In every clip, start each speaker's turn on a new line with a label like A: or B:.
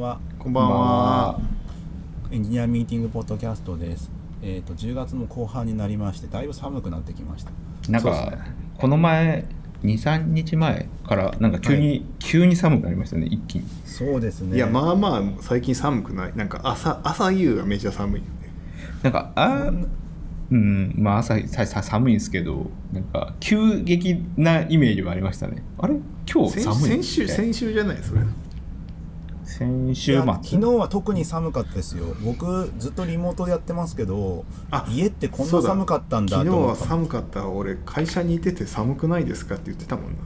A: は
B: こんばんは。
A: エンジニアミーティングポッドキャストです。えっ、と10月の後半になりましてだいぶ寒くなってきました。
C: なんか、
B: ね
C: この前、2、3日前から、なんか急に、急に寒くなりましたね、一気に。
A: そうですね。
B: いや、まあまあ、最近寒くない。なんか朝、朝夕がめちゃ寒いよね。
C: なんか、あーうん、まあ朝ささ寒いんですけど、なんか、急激なイメージはありましたね。あれ？今日
B: 先
C: 寒い
B: 先週、
C: みたいな
B: 先週じゃない？それ。
C: 先週末
A: 昨日は特に寒かったですよ。僕ずっとリモートでやってますけど、
B: あ
A: 家ってこんな寒かったんだ
B: 昨日は。寒かった。俺、会社にいてて寒くないですかって言ってたもんな。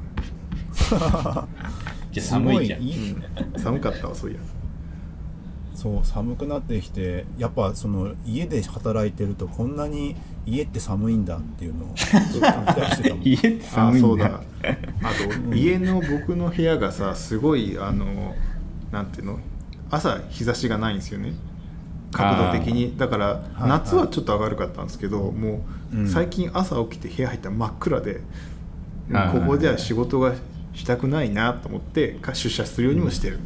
C: じゃあ寒いじゃん。
A: すごい
B: うん、寒かったわ、そういや。
A: そう寒くなってきてやっぱその家で働いてるとこんなに家って寒いんだっていうのをずっと感じたりしてたもん
C: 家って
B: あ、
C: 寒い
B: そうんだ
C: だ。。
B: あと、家の僕の部屋がさ、すごい、あの、なんていうの？朝、日差しがないんですよね。角度的に。だから、
A: はい
B: 夏はちょっと明るかったんですけど、も
A: う
B: うん。最近朝起きて部屋入ったら真っ暗で、
C: はい
B: ここでは仕事がしたくないなと思ってか出社するようにもしてる、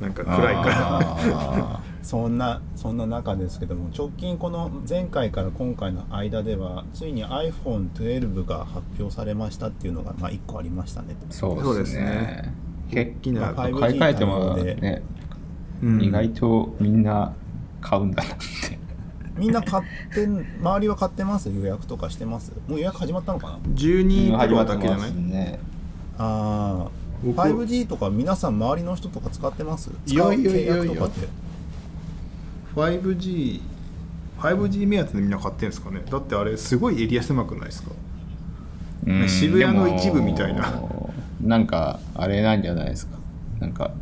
B: なんか暗いから。
C: あ
A: そんなそんな中ですけども直近この前回から今回の間ではついに iPhone12 が発表されましたっていうのがまあ1個ありましたね。
C: ーそう
B: そう
C: で
B: すね
C: ね。結
B: 大きな
A: まあ 5G
C: 買い替えてもね、
B: うん。
C: 意外とみんな買うんだなって。
A: みんな買ってん周りは買ってます？予約とかしてます？もう予約始まったのかな
B: ？12プロだけじゃない、
C: ね。
A: ああ
B: 僕
A: 5G とか皆さん周りの人とか使ってます？
B: いやいやいやいや。
A: 使う契約とかって。
B: 5G 5G 目当てでみんな買ってんですかね？だってあれすごいエリア狭くないですか？
C: うん。
B: 渋谷の一部みたいな
C: なんかあれなんじゃないですか。なんか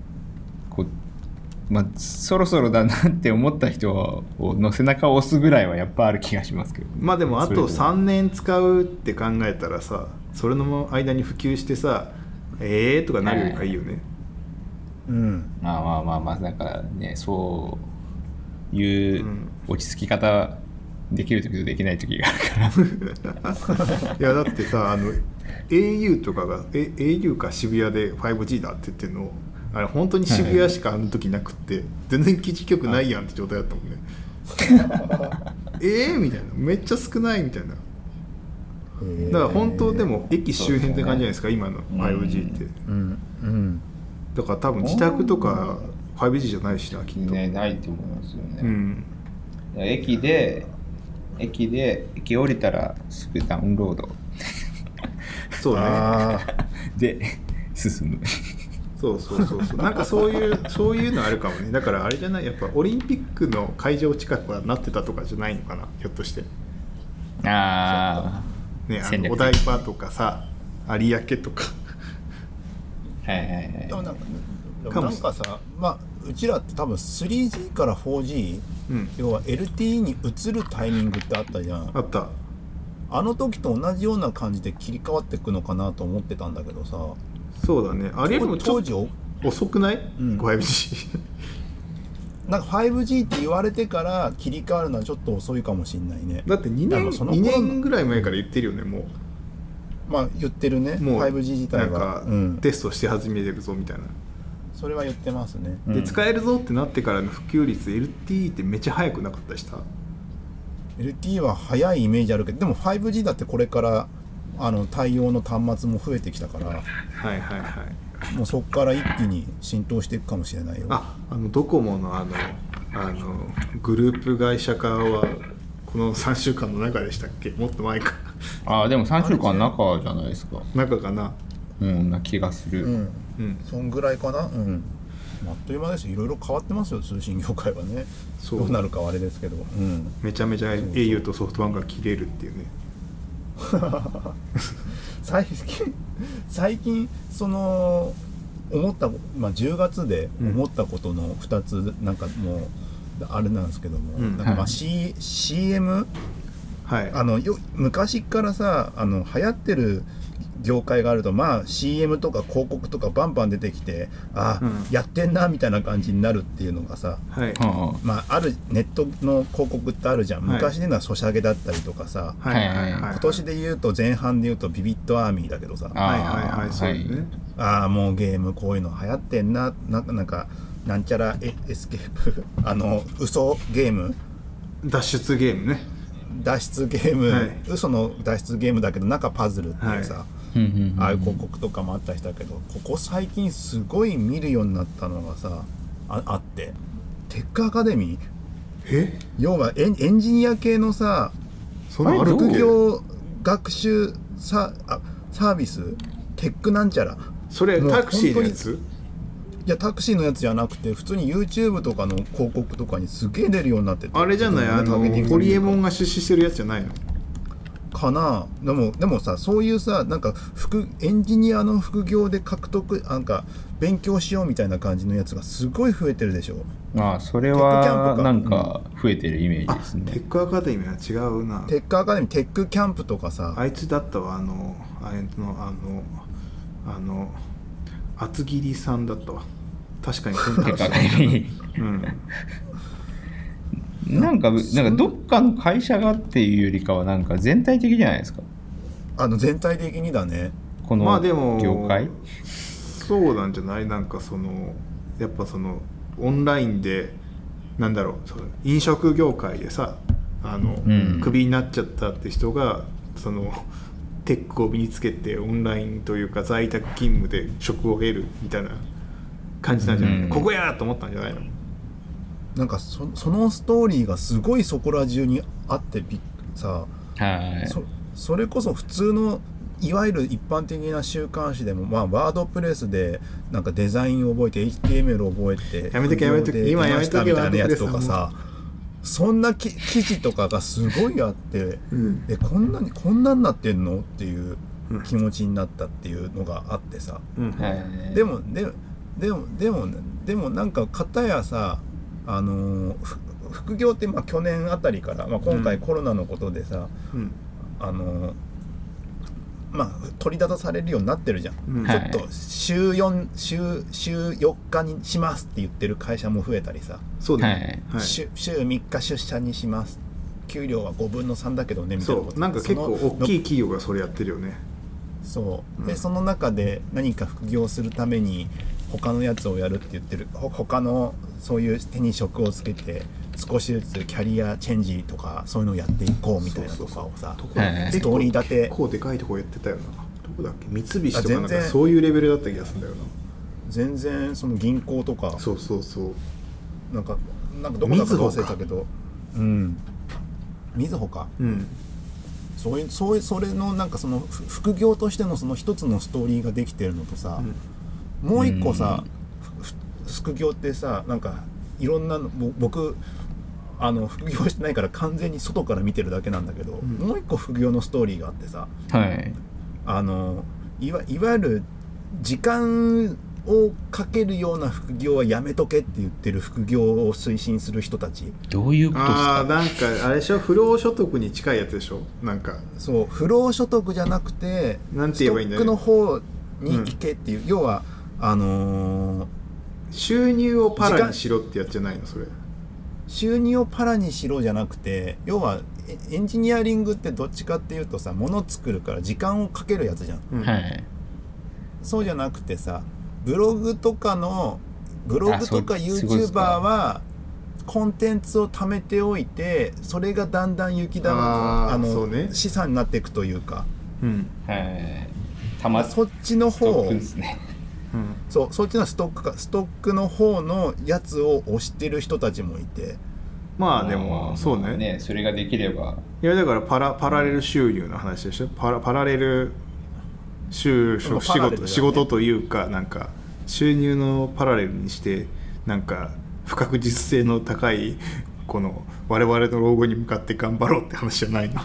C: こうまあそろそろだなって思った人をの背中を押すぐらいはやっぱある気がしますけど、
B: まあでもあと
C: それ
B: 3年使うって考えたらさそれの間に普及してさえーとかなるよりはいいよね、
A: うん。
B: ま
C: まあまあまあまあだからねそういう
B: うん。
C: 落ち着き方できる時とできない時があるから。
B: いやだってさあの au とかがえ au か渋谷で 5G だって言ってんの？あれ本当に渋谷しかあの時なくって、全然基地局ないやんって状態だったもんね。えーみたいな。めっちゃ少ないみたいな。だから本当でも駅周辺って感じじゃないですか？今の 5G って。
A: うん。うん。
B: だから多分自宅とか 5G じゃないしなきっと、
C: ねないと思いますよね、
B: うん。
C: 駅で駅で駅降りたらすぐダウンロード。
B: そうね。
A: ああ
C: で進む。
B: そうそうそうそう。なんかそういうそういうのあるかもね。だからあれじゃない？やっぱオリンピックの会場近くはなってたとかじゃないのかな？ひょっとして。
C: あ
B: ねあ
C: 戦略
B: のお台場とかさ有明とか。
C: あはいはいはい。
A: なんかでも
B: かもし
A: なんかさまあうちらって多分 3G から 4G
B: うん。
A: 要は LTE に移るタイミングってあったじゃん。
B: あった。
A: あの時と同じような感じで切り替わっていくのかなと思ってたんだけどさ。
B: そうだね。あれよりも
A: 当時
B: 遅くない、
A: ん。
B: 5G
A: なんか 5G って言われてから切り替わるのはちょっと遅いかもしんないね。
B: だって2
A: で
B: 年
A: もその頃の
B: 2年ぐらい前から言ってるよねも
A: まあ言ってるね。
B: うもう
A: 5G 自体
B: なん
A: は
B: か
A: うん、
B: テストして始めてるぞみたいな、
A: それは言ってますね。
C: うん。
B: で使えるぞってなってからの普及率 LTE ってめっちゃ速くなかったりした
A: ？LTE は早いイメージあるけどでも 5G だってこれからあの対応の端末も増えてきたから
B: はいはいはい。
A: もうそこから一気に浸透していくかもしれないよ。
B: ああのドコモのあのあのグループ会社化はこの3週間の中でしたっけ？もっと前か。
C: ああでも3週間中じゃないですか。
B: 中かな？
C: うんな気がする、
A: うん。
B: うん。
A: そんぐらいかな。うん。あっという間です。よいろいろ変わってますよ通信業界はね。
B: そう。
A: どうなるかはあれですけど。うん。
B: めちゃめちゃ au とソフトバンクが切れるっていうね。
A: 最近最近その思った、まあ、10月で思ったことの2つなんかもうあれなんですけども、
B: うん。
A: なんかまあ、
C: はい。
A: C CM
B: はい。
A: あのよ昔からさあの流行ってる業界があるとまあ CM とか広告とかバンバン出てきてあ、
B: うん。
A: やってんなみたいな感じになるっていうのがさ
B: はい。
C: は
A: まああるネットの広告ってあるじゃん。
B: はい。
A: 昔でのはソシャゲだったりとかさ、
B: はいはいはい
A: 今年で言うと前半で言うとビビットアーミーだけどさ
C: あ
B: はいはいはい。そうですね。
A: ああもうゲームこういうの流行ってんななんかなんかなんちゃらエ escape あの嘘ゲーム？
B: 脱出ゲームね。
A: 脱出ゲーム、
B: はい。
A: 嘘の脱出ゲームだけど中パズルっていうさ、
B: は
C: うんうんうん
A: ああいう広告とかもあったりしたけどここ最近すごい見るようになったのがさああって。テックアカデミー。
B: え？
A: 要はエンエンジニア系のさ副業学習サあサービス？テックなんちゃら。
B: それタクシーのや
A: 本
B: つ
A: いやタクシーのやつじゃなくて普通に YouTube とかの広告とかにすげえ出るようになってて。
B: あれじゃない？あのホリエモンが出資してるやつじゃないの？
A: かな。でもでもさそういうさなんか副エンジニアの副業で獲得なんか勉強しようみたいな感じのやつがすごい増えてるでしょ。
C: ああそれはなんか増えてるイメー
B: あ
C: ジですね。
B: テックアカデミーは違うな。
A: テックアカデミーテックキャンプとかさ。
B: あいつだったわあのあいつのあのあの厚切りさんだったわ。確かに選択肢
C: テックアカデミ
B: うん。
C: ーなんかなんかどっかの会社がっていうよりかはなんか全体的じゃないですか。
A: あの全体的にだね。
C: この
B: まあでも
C: 業界？
B: そうなんじゃない？なんかそのやっぱそのオンラインでなんだろうその飲食業界でさあの、
C: うん。
B: クビになっちゃったって人がそのテックを身につけてオンラインというか在宅勤務で職を得るみたいな感じなんじゃない、
C: うん。
B: ここやーと思ったんじゃないの？
A: なんかそそのストーリーがすごいそこら中にあってびっさ
C: はい。
A: そそれこそ普通のいわゆる一般的な週刊誌でも、まあ、ワードプレスでなんかデザインを覚えて HTML を覚えて
B: やめとけやめとけ。今やめとけ
A: みたいなやつとかさそんなき記事とかがすごいあって、
B: うん。
A: えこんなにこんなんなってんのっていう気持ちになったっていうのがあってさ、
B: うん。
C: はい。
A: でもででもでもでもなんか片やさあの副業ってまあ去年あたりから、まあ、今回
B: うん
A: コロナのことでさ、
B: うん。
A: あのーまあ取り立たされるようになってるじゃん、
B: うん。
A: ちょっと週4週週4日にしますって言ってる会社も増えたりさ、
B: そうだね、はい。
A: 週週3日出社にします。給料は5分の3だけどねみたいなこと。
B: そう。なんか結構
A: その
B: 大きい企業がそれやってるよね。
A: そう。で、
B: うん。
A: その中で何か副業するために他のやつをやるって言ってる。ほ他のそういう手に職をつけて少しずつキャリアチェンジとかそういうのをやっていこうみたいなとかをさ
B: どこだっけ
C: はい
A: ストーリー立て。
B: 結構でかいとこやってたよな。どこだっけ？三菱とかなんか
A: あ全然。
B: そういうレベルだった気がするんだよな。
A: 全然その銀行とか。
B: そうそうそう。
A: なんかなんかどこだか忘れたけど。うん。みずほか。
B: うん。
A: そういうそういうそれのなんかそのふ副業としてのその一つのストーリーができてるのとさ、もう一個さ、ふ副業ってさなんかいろんな僕あの副業してないから完全に外から見てるだけなんだけど、
B: ん。
A: もう一個副業のストーリーがあってさ
C: はい。
A: あのいわいわゆる時間をかけるような副業はやめとけって言ってる副業を推進する人たち。
C: どういうことです
B: ああ
C: か
B: なんかあれでしょ？不労所得に近いやつでしょ？なんか。
A: そう不労所得じゃなくて
B: なんて言えばいいんだ
A: ストッ
B: ね
A: クの方に行けっていう、要はあのー
B: 収入をパラにしろってやつじゃないのそれ。
A: 収入をパラにしろじゃなくて要はエエンジニアリングってどっちかっていうとさ物作るから時間をかけるやつじゃん。
B: うん。
C: はい。
A: そうじゃなくてさブログとかのブログとか YouTuber
C: か。
A: はコンテンツを貯めておいてそれがだんだん雪玉
B: あー
A: あの
B: ね。
A: 資産になっていくというか。
B: うん。
C: はい。たま
A: そっちの方
C: ね
B: うん。
A: そうそっちのストックかストックの方のやつを推してる人たちもいて。
B: まあでもそうね。
C: ねそれができれば。
B: いやだからパラパラレル収入の話でしょ？パラパラレル収
A: でも
B: 職仕事、
A: ね。
B: 仕事というかなんか収入のパラレルにしてなんか不確実性の高いこの我々の老後に向かって頑張ろうって話じゃないの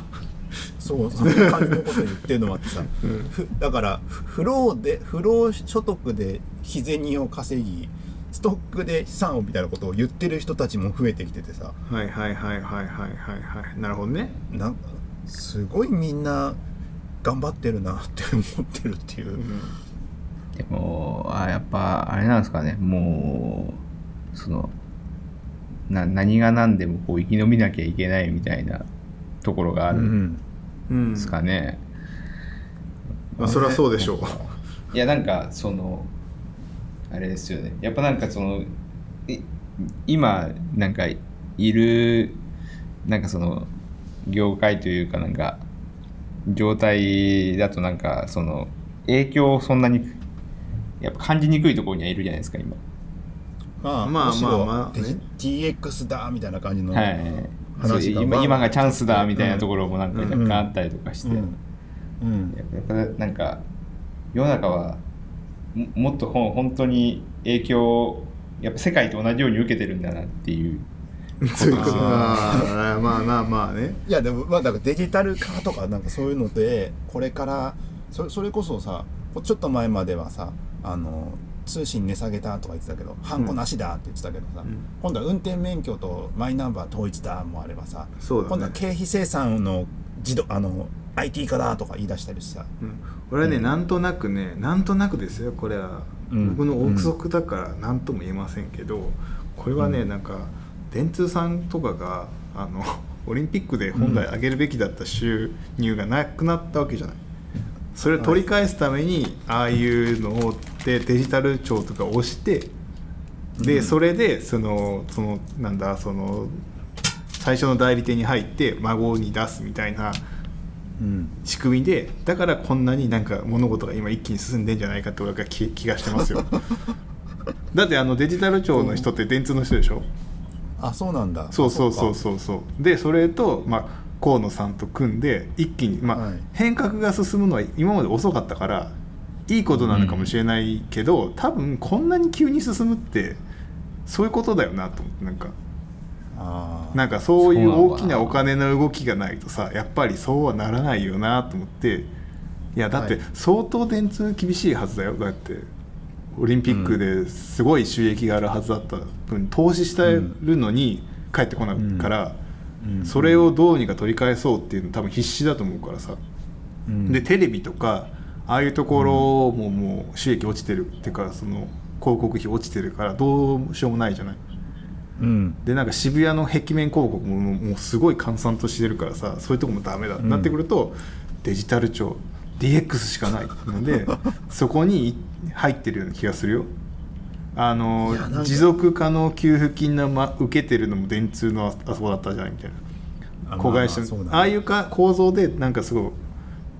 A: そうそういう感じのこと言ってるのもあってさ、ふだから不労で不労所得で日銭を稼ぎストックで資産をみたいなことを言ってる人たちも増えてきててさ
B: はいはいはいはいはいはいはいなるほどね
A: なんかすごいみんな頑張ってるなって思ってるっていう、
C: でもあやっぱあれなんですかねもうそのな何が何でもこう生き延びなきゃいけないみたいなところがある
B: うん
C: ですかね、
B: まあそれはそうでしょう。
C: いやなんかそのあれですよね。やっぱなんかそのい今なんかいるなんかその業界というかなんか状態だとなんかその影響をそんなにやっぱ感じにくいところにはいるじゃないですか今。
A: まあ
B: まあまあまあね。
A: TX だみたいな感じの
C: はい
A: 話が
C: 今今がチャンスだみたいな
A: うん
C: ところもなんか若干あったりとかして、
A: うん。うん。
C: やっぱなんか世の中はももっとほん本当に影響をやっぱ世界と同じように受けてるんだなっていう。
B: そういうこと
A: あ
B: あーまあまあまあね。
A: いやでもまあだからデジタル化とかなんかそういうのでこれからそそれこそさちょっと前まではさあの通信値下げたとか言ってたけどハンコなしだって言ってたけどさ、
B: うん。
A: 今度は運転免許とマイナンバー統一だもあればさ、
B: ね。
A: 今度は経費生産の自動あの IT 化だとか言い出したりしてさ。
B: うん。俺はね、
A: うん。
B: なんとなくねなんとなくですよこれは、
A: うん。
B: 僕の憶測だから何とも言えませんけどこれはね、
A: うん。
B: なんか電通さんとかがあの オリンピックで本来上げるべきだった収入がなくなったわけじゃない。それを取り返すために、ああいうのをでデジタル庁とか押してで、
A: うん。
B: それでそのそのなんだその最初の代理店に入って孫に出すみたいな
A: うん。
B: 仕組みでだからこんなになんか物事が今一気に進んでんじゃないかって俺が気気がしてますよ。だってあのデジタル庁の人って電通の人でしょ？
A: あそうなんだ。
B: そうそうそう
A: う
B: そうそう。でそれと、まあ、河野さんと組んで一気に、まあ
A: はい。
B: 変革が進むのは今まで遅かったからいいことなのかもしれないけど、多分こんなに急に進むってそういうことだよなと思ってなんか。なんかそういう大きなお金の動きがないとさやっぱりそうはならないよなと思って。いやだって
A: はい
B: 相当電通厳しいはずだよ。だってオリンピックですごい収益があるはずだった分投資してるのに帰ってこないから、
A: うん。
B: それをどうにか取り返そうっていうの多分必死だと思うからさ、
A: うん。
B: でテレビとかああいうところももう収益落ちてるっていうかその広告費落ちてるからどうしようもないじゃない。
A: うん。
B: でなんか渋谷の壁面広告ももうすごい閑散としてるからさそういうとこもダメだ、
A: うん。
B: なってくるとデジタル庁 DX しかない。ので そこに入ってるような気がするよ。あの持続可能給付金の、ま、受けてるのも電通のあそこだったじゃないみたいな。
A: あ
B: 子会社
A: ああ
B: いうか構造でなんかすごい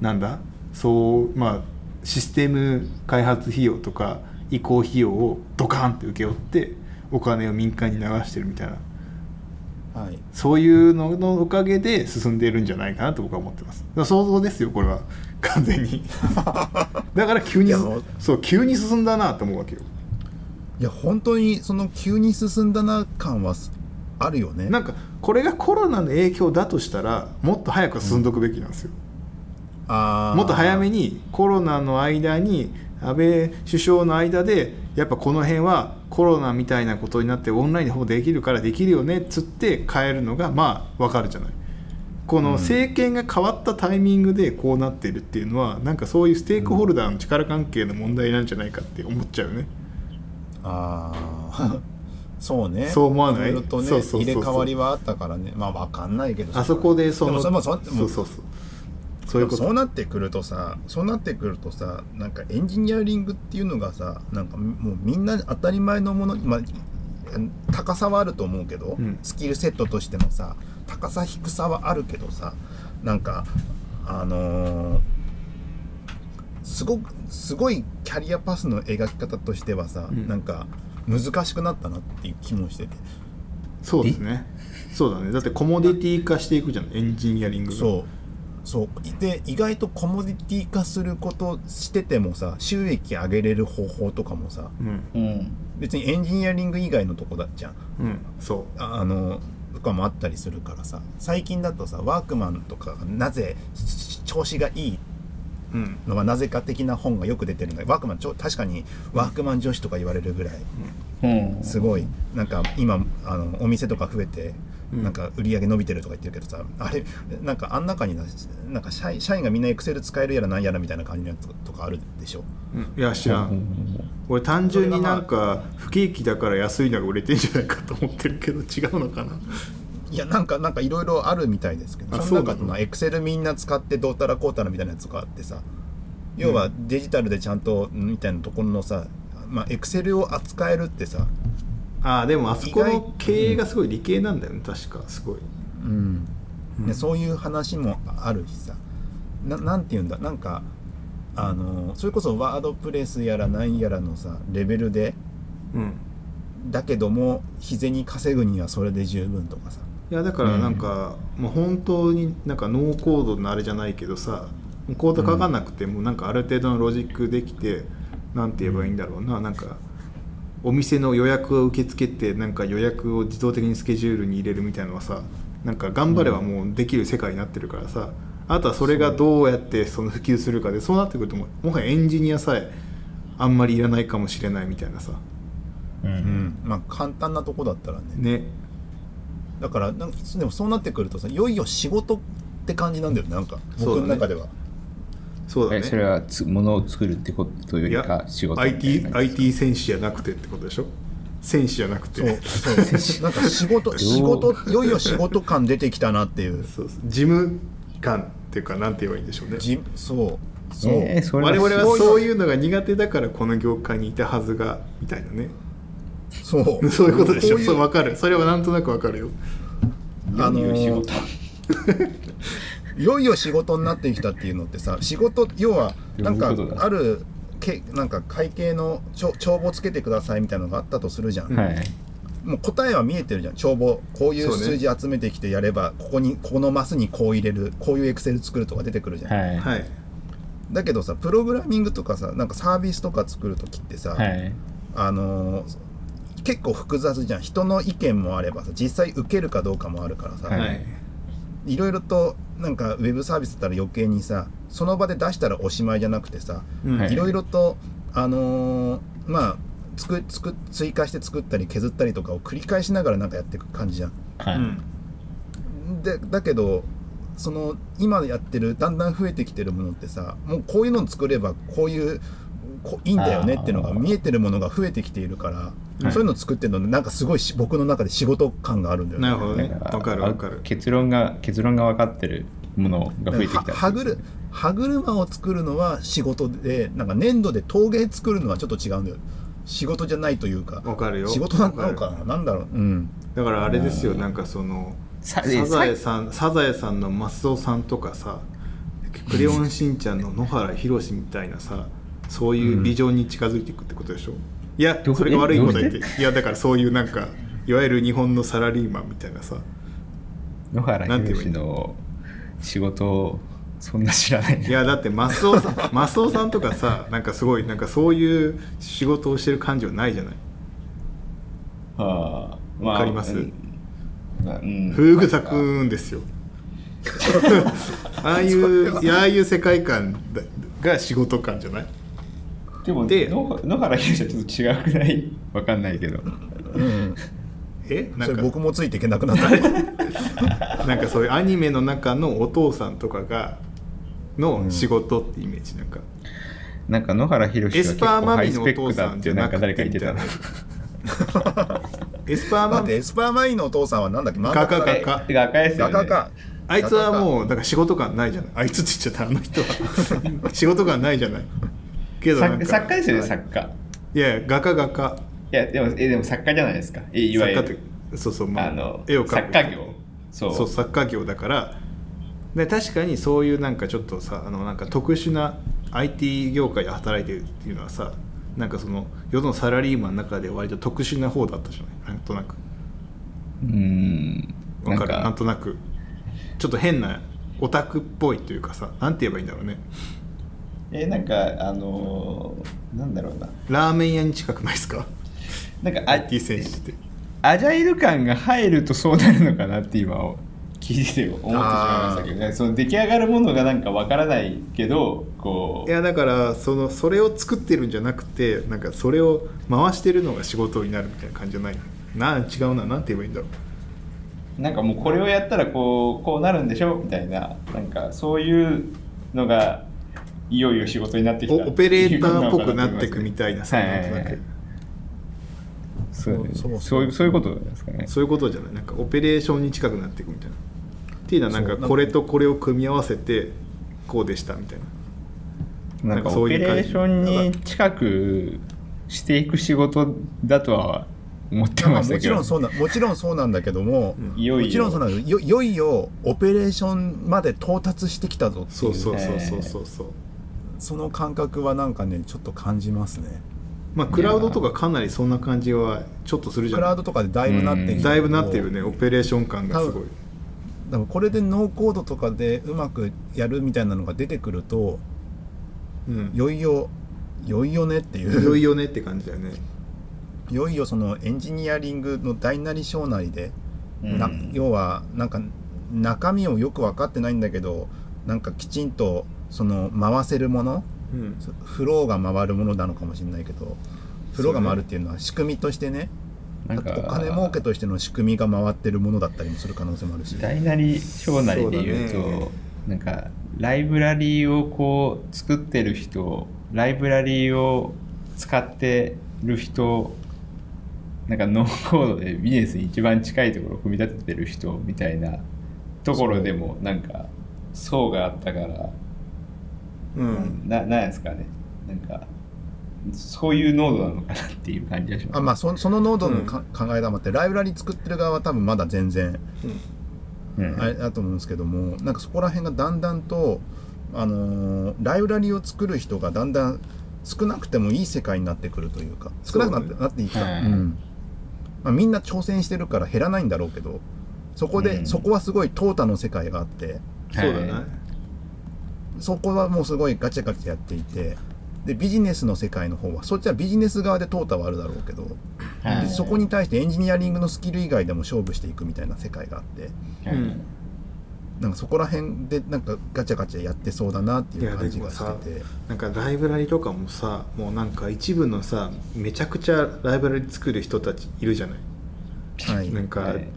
B: なんだ？そうまあシステム開発費用とか移行費用をドカーンって請け負ってお金を民間に流してるみたいな。
A: はい。
B: そういうののおかげで進んでいるんじゃないかなと僕は思ってます。想像ですよこれは。完全に。だから急にそう急に進んだなと思うわけよ。
A: いや本当にその急に進んだな感はすあるよね。
B: なんかこれがコロナの影響だとしたらもっと早く進んどくべきなんですよ、
A: あー
B: もっと早めにコロナの間に安倍首相の間でやっぱこの辺はコロナみたいなことになってオンラインでほぼできるからできるよねっつって変えるのがまあわかるじゃない。この政権が変わったタイミングでこうなってるっていうのはなんかそういうステークホルダーの力関係の問題なんじゃないかって思っちゃうよね。
A: ああ そうね。
B: そう思わない？
A: ね
B: そうそうそうそう。
A: 入れ替わりはあったからね。まあわかんないけど。
B: あそこでその
A: でもそそ
B: そうそうそうそういうこと。
A: そうなってくるとさそうなってくるとさなんかエンジニアリングっていうのがさなんかもうみんな当たり前のものまあ高さはあると思うけど、
B: うん。
A: スキルセットとしてのさ高さ低さはあるけどさなんかあのーすごくすごいキャリアパスの描き方としてはさ、
B: うん。
A: なんか難しくなったなっていう気もしてて。
B: そうですね。そうだね。だってコモディティ化していくじゃんエンジニアリングが。
A: そうそう。で意外とコモディティ化することしててもさ収益上げれる方法とかもさ
B: うん。
C: うん
A: 別にエンジニアリング以外のとこだじゃん。
B: うん。そ
A: ああのとかもあったりするからさ最近だとさワークマンとかがなぜし調子がいいう
B: うん。
A: のはなぜか的な本がよく出てるんだけどワークマンちょ確かにワークマン女子とか言われるぐらい
C: うん。
A: すごい。なんか今あのお店とか増えて
B: うん
A: なんか売り上げ伸びてるとか言ってるけどさ、あれなんかあん中にななんか社員社員がみんなエクセル使えるやらなんやらみたいな感じのやつとかあるでしょ？
B: うん。いや知らん。俺単純になんか不景気だから安いのが売れてんじゃないかと思ってるけど違うのかな？い
A: やなんかなんかいろいろあるみたいですけど
B: あ
A: その中
B: そうなの
A: のエクセルみんな使ってどうたらこうたらみたいなやつがあってさ要はデジタルでちゃんとみたいなところのさまあエクセルを扱えるってさ
B: ああでもあそこの経営がすごい理系なんだよね、確かすごい。
A: うん。
B: うん。
A: でそういう話もあるしさ。ななんて言うんだ？なんかあのそれこそワードプレスやらなんやらのさレベルで
B: うん。
A: だけども日銭稼ぐにはそれで十分とかさ。
B: いやだからなんか、もう本当になんかノーコードのあれじゃないけどさコード書かなくてもなんかある程度のロジックできて、なんて言えばいいんだろうな。なんかお店の予約を受け付けてなんか予約を自動的にスケジュールに入れるみたいなのはさなんか頑張ればもうできる世界になってるからさ、あとはそれがどうやってその普及するかでそうなってくるとももはやエンジニアさえあんまりいらないかもしれないみたいなさ。
C: う
A: うん。んまあ簡単なとこだったらね。
B: ね。
A: だからなんかでもそうなってくるとさいよいよ仕事って感じなんだよねなんか僕の中では、
B: そうだね。
C: えそれはつものを作るってことよりか仕事
B: IT, IT 戦士じゃなくてってことでしょ？戦士じゃなくて。
A: そうそうなんか仕事仕事いよいよ仕事感出てきたなっていう。
B: そうそう。事務官っていうかなんて言えばいいんでしょうね。
A: じそうそう、
C: えーそれ
B: 我々は
A: そういう
B: そういうのが苦手だからこの業界にいたはずがみたいなね。
A: そう。
B: そういうことでしょ。
A: こう
B: そう分かる。それはなんとなく分かるよ。
A: あの
C: いよいよ仕事？
A: いよいよ仕事になってきたっていうのってさ仕事要はなんかあるけなんか会計の帳帳簿つけてくださいみたいなのがあったとするじゃん、
C: はい。
A: もう答えは見えてるじゃん。帳簿こういう数字集めてきてやれば、ここにこのマスにこう入れるこういうエクセル作るとか出てくるじゃん、
C: はい。
B: はい。
A: だけどさプログラミングとかさなんかサービスとか作る時ってさ、
C: はい。
A: あのー結構複雑じゃん。人の意見もあればさ実際受けるかどうかもあるからさ、
C: はい。
B: はい。
A: いろいろとなんかウェブサービスだったら余計にさその場で出したらおしまいじゃなくてさ、
C: い
A: いろい。ろとあのーまあつくつく追加して作ったり削ったりとかを繰り返しながらなんかやっていく感じじゃん。
C: はい。
B: うん。
A: でだけどその今やってるだんだん増えてきてるものってさもうこういうのを作ればこういうこいいんだよねっていうのが見えてるものが増えてきているから、
C: はい。
A: そういうのを作ってるのなんかすごいし僕の中で仕事感があるんだよね。
B: なるほどね。
C: だか
B: る分かる。
C: 結論が結論が分かってるものが増えてきた
A: 歯車歯車を作るのは仕事でなんか粘土で陶芸作るのはちょっと違うんだよ。仕事じゃないというか
B: 分かるよ。
A: 仕事なの
B: わ
A: かな？なんだろう。うん
B: だからあれですよなんかその
C: さ
B: サザエさんサザエさんのマスオさんとかさクレヨンしんちゃんの野原ひろしみたいなさそういうビジョンに近づいていくってことでしょ、いや
C: どう
B: それが悪いこと言っていやだからそういうなんかいわゆる日本のサラリーマンみたいなさ
C: 野原
B: なんて言えばいい
C: 宏の仕事をそんな知らない
B: いやだってマスオさん マスオさんとかさなんかすごいなんかそういう仕事をしてる感じはないじゃない？
C: ああ
B: わかります？
C: うん。まあうん。
B: フーグザくんですよ。ああいういやああいう世界観だが仕事感じゃない？
C: でも
B: で
C: 野野原宏はちょっと違くない？わかんないけど。
A: うん
B: え？なんか。
A: それ僕もついていけなくなった。
B: なんかそういうアニメの中のお父さんとかがの仕事ってイメージなんか、
C: なんか野原宏
B: エスパー
C: 構ハイ
B: マミのお
C: スペックだ
B: 父さん
C: ってなんか誰か言ってた。の
B: エスパーマミ。
A: 待ってエスパーマミのお父さんはなんだっけ？漫
B: 画家
A: 画
B: 画家。
C: 画家ですよね。
A: 画家か。
B: あいつはもうだから仕事感ないじゃない？あいつって言っちゃったあの人は。仕事感ないじゃない？けどなんか。
C: 作作家ですよね作家。
B: いやいや画家画家
C: いやでもえでも作家じゃないですか。えいわゆ
B: 作家っ
C: る
B: てそうそう、ま
C: あの
B: 絵を描く。
C: 作家業。そう。
B: そう作家業だからで確かにそういうなんかちょっとさあのなんか特殊な IT 業界で働いてるっていうのはさなんかその世のサラリーマンの中で割と特殊な方だったじゃない？なんとなく。
C: うーん。
B: わかる？なんとなく。ちょっと変なオタクっぽいというかさなんて言えばいいんだろうね。
C: えなんかあのーなんだろうな。
B: ラーメン屋に近くないですか？
C: なんかあ
B: IT 選手って。
C: アジャイル感が入るとそうなるのかなって今聞いてて思ってしまいましたけどね。その出来上がるものがなんかわからないけどこ
B: いうやだからそのそれを作ってるんじゃなくてなんかそれを回してるのが仕事になるみたいな感じじゃないな違うななんて言えばいいんだろう？
C: なんかもうこれをやったらこうこうなるんでしょ？みたいな。なんかそういうのがいよいよ仕事になってきた
B: おオペレーターっぽくなってくみ
C: た
B: たいなさ、
C: はいはい
B: なんとなく
C: はいそう
A: そうそう
C: そう。いうそういうことですかね。
B: そういうことじゃない。なんかオペレーションに近くなっていくみたいな。っていうのはなんかこれとこれを組み合わせてこうでしたみたいな。
C: なんかオペレーションに近くしていく仕事だとは思って
A: ま
C: したけど。
A: もちろんそうなもちろんそうなんだけども、
C: いよいよ。
A: もちろんそうなんよ。いよいよオペレーションまで到達してきたぞっていう。
B: そうそうそうそうそうそう。
A: その感覚はなんかねちょっと感じますね
B: まあクラウドとかかなりそんな感じはちょっとするじゃ
A: クラウ
B: ない
A: ドとかでだいぶなってきて
C: うん。
B: だいぶなってるねオペレーション感がすごい。
A: でもこれでノーコードとかでうまくやるみたいなのが出てくると
B: うん。
A: いよいよいよいよねってい
B: いよ
A: う
B: いよねって感じだよね。
A: いよいよそのエンジニアリングの大なり小なりで、
C: うん。
A: な要はなんか中身をよく分かってないんだけどなんかきちんとその回せるもの
B: うん。
A: フローが回るものなのかもしれないけどフローが回るっていうのは仕組みとしてね
C: なんか
A: お金儲けとしての仕組みが回ってるものだったりもする可能性もあるし。
C: 大なり小なりで言うと
B: ね。
C: なんかライブラリーをこう作ってる人ライブラリーを使ってる人なんかノーコードでビジネスに一番近いところを組み立ててる人みたいなところでもなんか層があったから、
B: うん。
C: ななんですかね。なんかそういう濃度なのかなっていう感じがします。
A: あまあそそのノードのか、考え玉ってライブラリ作ってる側は多分まだ全然
C: うん。
A: あれだと思うんですけどもなんかそこら辺がだんだんと、あのーライブラリを作る人がだんだん少なくてもいい世界になってくるというか少なくなって,、なっていいか、
C: はい
A: うん。まあ、みんな挑戦してるから減らないんだろうけどそこで、
C: うん。
A: そこはすごい淘汰の世界があって
B: そうだね
C: はい
A: そこはもうすごいガチャガチャやっていてでビジネスの世界の方はそっちはビジネス側で淘汰はあるだろうけど、
C: はい。
A: でそこに対してエンジニアリングのスキル以外でも勝負していくみたいな世界があって
C: はい。
B: うん。
A: なんかそこら辺でなんかガチャガチャやってそうだなっていう感じがしてて。
B: なんかライブラリとかもさもうなんか一部のさめちゃくちゃライブラリ作る人たちいるじゃない？
A: はい。
B: なんか、
C: はい。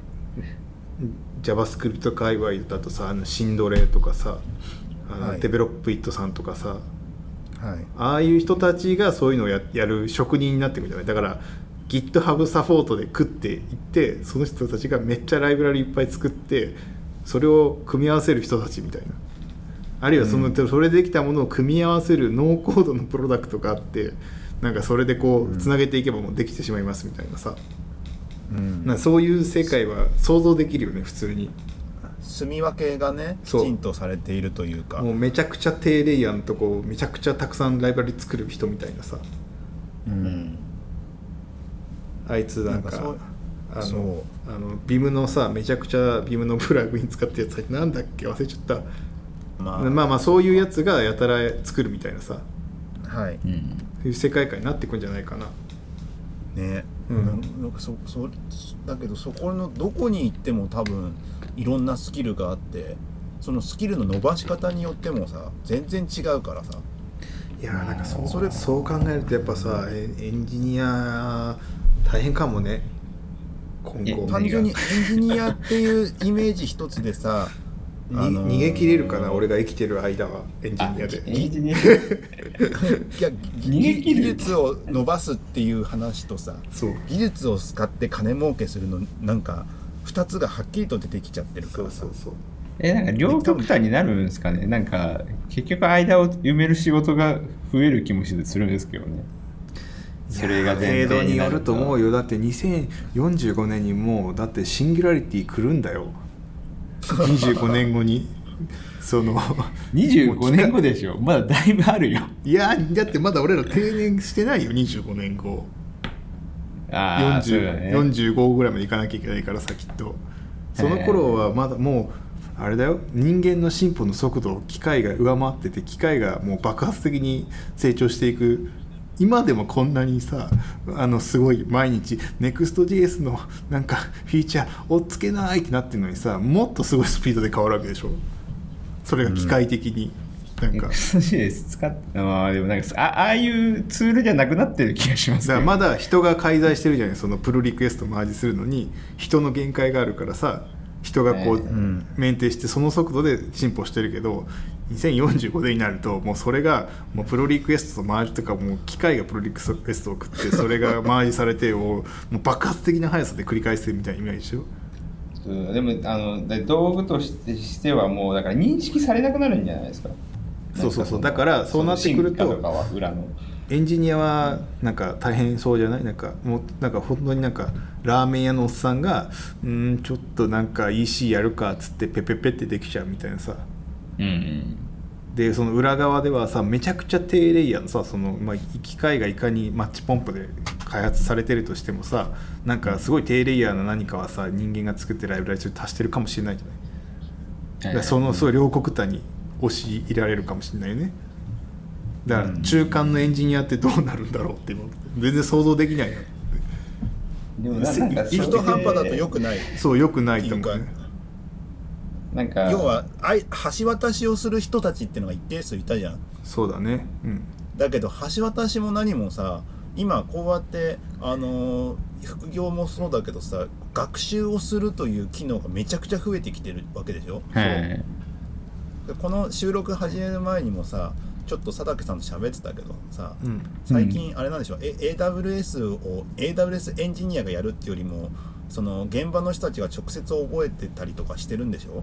B: JavaScript 界隈だとさあのシンドレとかさあの、
A: はい。
B: デベロップイットさんとかさ
A: はい。
B: ああいう人たちがそういうのをややる職人になっていくんじゃない？だから GitHub サポートで食っていってその人たちがめっちゃライブラリいっぱい作ってそれを組み合わせる人たちみたいな。あるいはその、それでできたものを組み合わせるノーコードのプロダクトがあってなんかそれでこうつなげていけばもうできてしまいますみたいなさ、
A: うん。
B: なそういう世界は想像できるよね普通に
A: 住み分けがねきちんとされているというか。
B: もうめちゃくちゃ低レイヤーのとこめちゃくちゃたくさんライブラリ作る人みたいなさ。
A: う
C: うん。ん
B: あいつなんか
A: なんかそう
B: あ
A: そ
B: のあのビムのさめちゃくちゃビムのプラグイン使ってるやつなんだっけ？忘れちゃった。
A: ま
B: まあまあそういうやつがやたら作るみたいなさ。
A: はい。
C: うん。
B: そういう世界観になっていくんじゃないかな
A: ね、
B: うん。
A: なんかそそだけどそこのどこに行っても多分いろんなスキルがあってそのスキルの伸ばし方によってもさ全然違うからさ。
B: いやーなんかそう
A: それ
B: そう考えるとやっぱさエエンジニア大変かもね。今
C: え
B: 後
A: 単純にエンジニアっていうイメージ一つでさ
B: に
A: あのー
B: 逃げ切れるかな俺が生きてる間はエンジ
C: あ
B: ニアで。
C: エンジニア。
A: いや
C: 逃げ切る。
A: 技術を伸ばすっていう話とさ
B: そう。
A: 技術を使って金儲けするのなんか2つがはっきりと出てきちゃってるからさ。
B: そうそうそう。
C: えなんか両極端になるんですかね。なんか結局間を埋める仕事が増える気もするんですけどね。それが前
B: 程度
C: に
B: よると思うよ。だって2045年にもうだってシンギュラリティ来るんだよ25年後にその
C: 25年後でしょ。まだだいぶあるよ。
B: いやだってまだ俺ら定年してないよ25年後。
C: ああそうだ
B: 40
C: ね
B: 45ぐらいまで行かなきゃいけないからさきっと。その頃はまだもうあれだよ。人間の進歩の速度を機械が上回ってて機械がもう爆発的に成長していく今でもこんなにさあのすごい毎日 NEXTJS のなんかフィーチャー追っつけないってなってるのにさもっとすごいスピードで変わるわけでしょ？それが機械的に、なんか。
C: XJS 使っまあでもなんかあああいうツールじゃなくなってる気がします
B: だ
C: けど
B: からまだ人が介在してるじゃない？そのプルリクエストマージするのに人の限界があるからさ人がこう、
C: うん。
B: メンテしてその速度で進歩してるけど2045年になるともうそれがもうプロリクエストとマージとかもう機械がプロリクエストを送ってそれがマージされてをもう爆発的な速さで繰り返してるみたいなイメージでしょ？
C: でもあのだ道具としてしてはもうだから認識されなくなるんじゃないですか？
B: そうそうそう。だからそうなってくるとエンジニアはなんか大変そうじゃない？なんかもうなんか本当になんかラーメン屋のおっさんが「うんちょっとなんか EC やるか」っつってペペペってできちゃうみたいなさ
C: うん。
B: でその裏側ではさめちゃくちゃ低レイヤーのさその、まあ、機械がいかにマッチポンプで開発されてるとしてもさなんかすごい低レイヤーな何かはさ人間が作ってライブラリそれ足してるかもしれないじゃない。そのすごい両国端に押し入れられるかもしれないよね。だから中間のエンジニアってどうなるんだろうって今全然想像できないな
C: でも
A: 中途半端だと良くない。
B: そうよくないと思うね
C: なんか
A: 要はあい橋渡しをする人たちっていうのが一定数いたじゃん。
B: そうだね。うん。
A: だけど橋渡しも何もさ今こうやってあのー副業もそうだけどさ学習をするという機能がめちゃくちゃ増えてきてるわけでしょ、
C: はい。
A: でこの収録始める前にもさちょっと佐竹さんと喋ってたけどさ、
B: うん。
A: 最近あれなんでしょ？う、え AWS を AWS エンジニアがやるっていうよりもその現場の人たちが直接覚えてたりとかしてるんでしょ？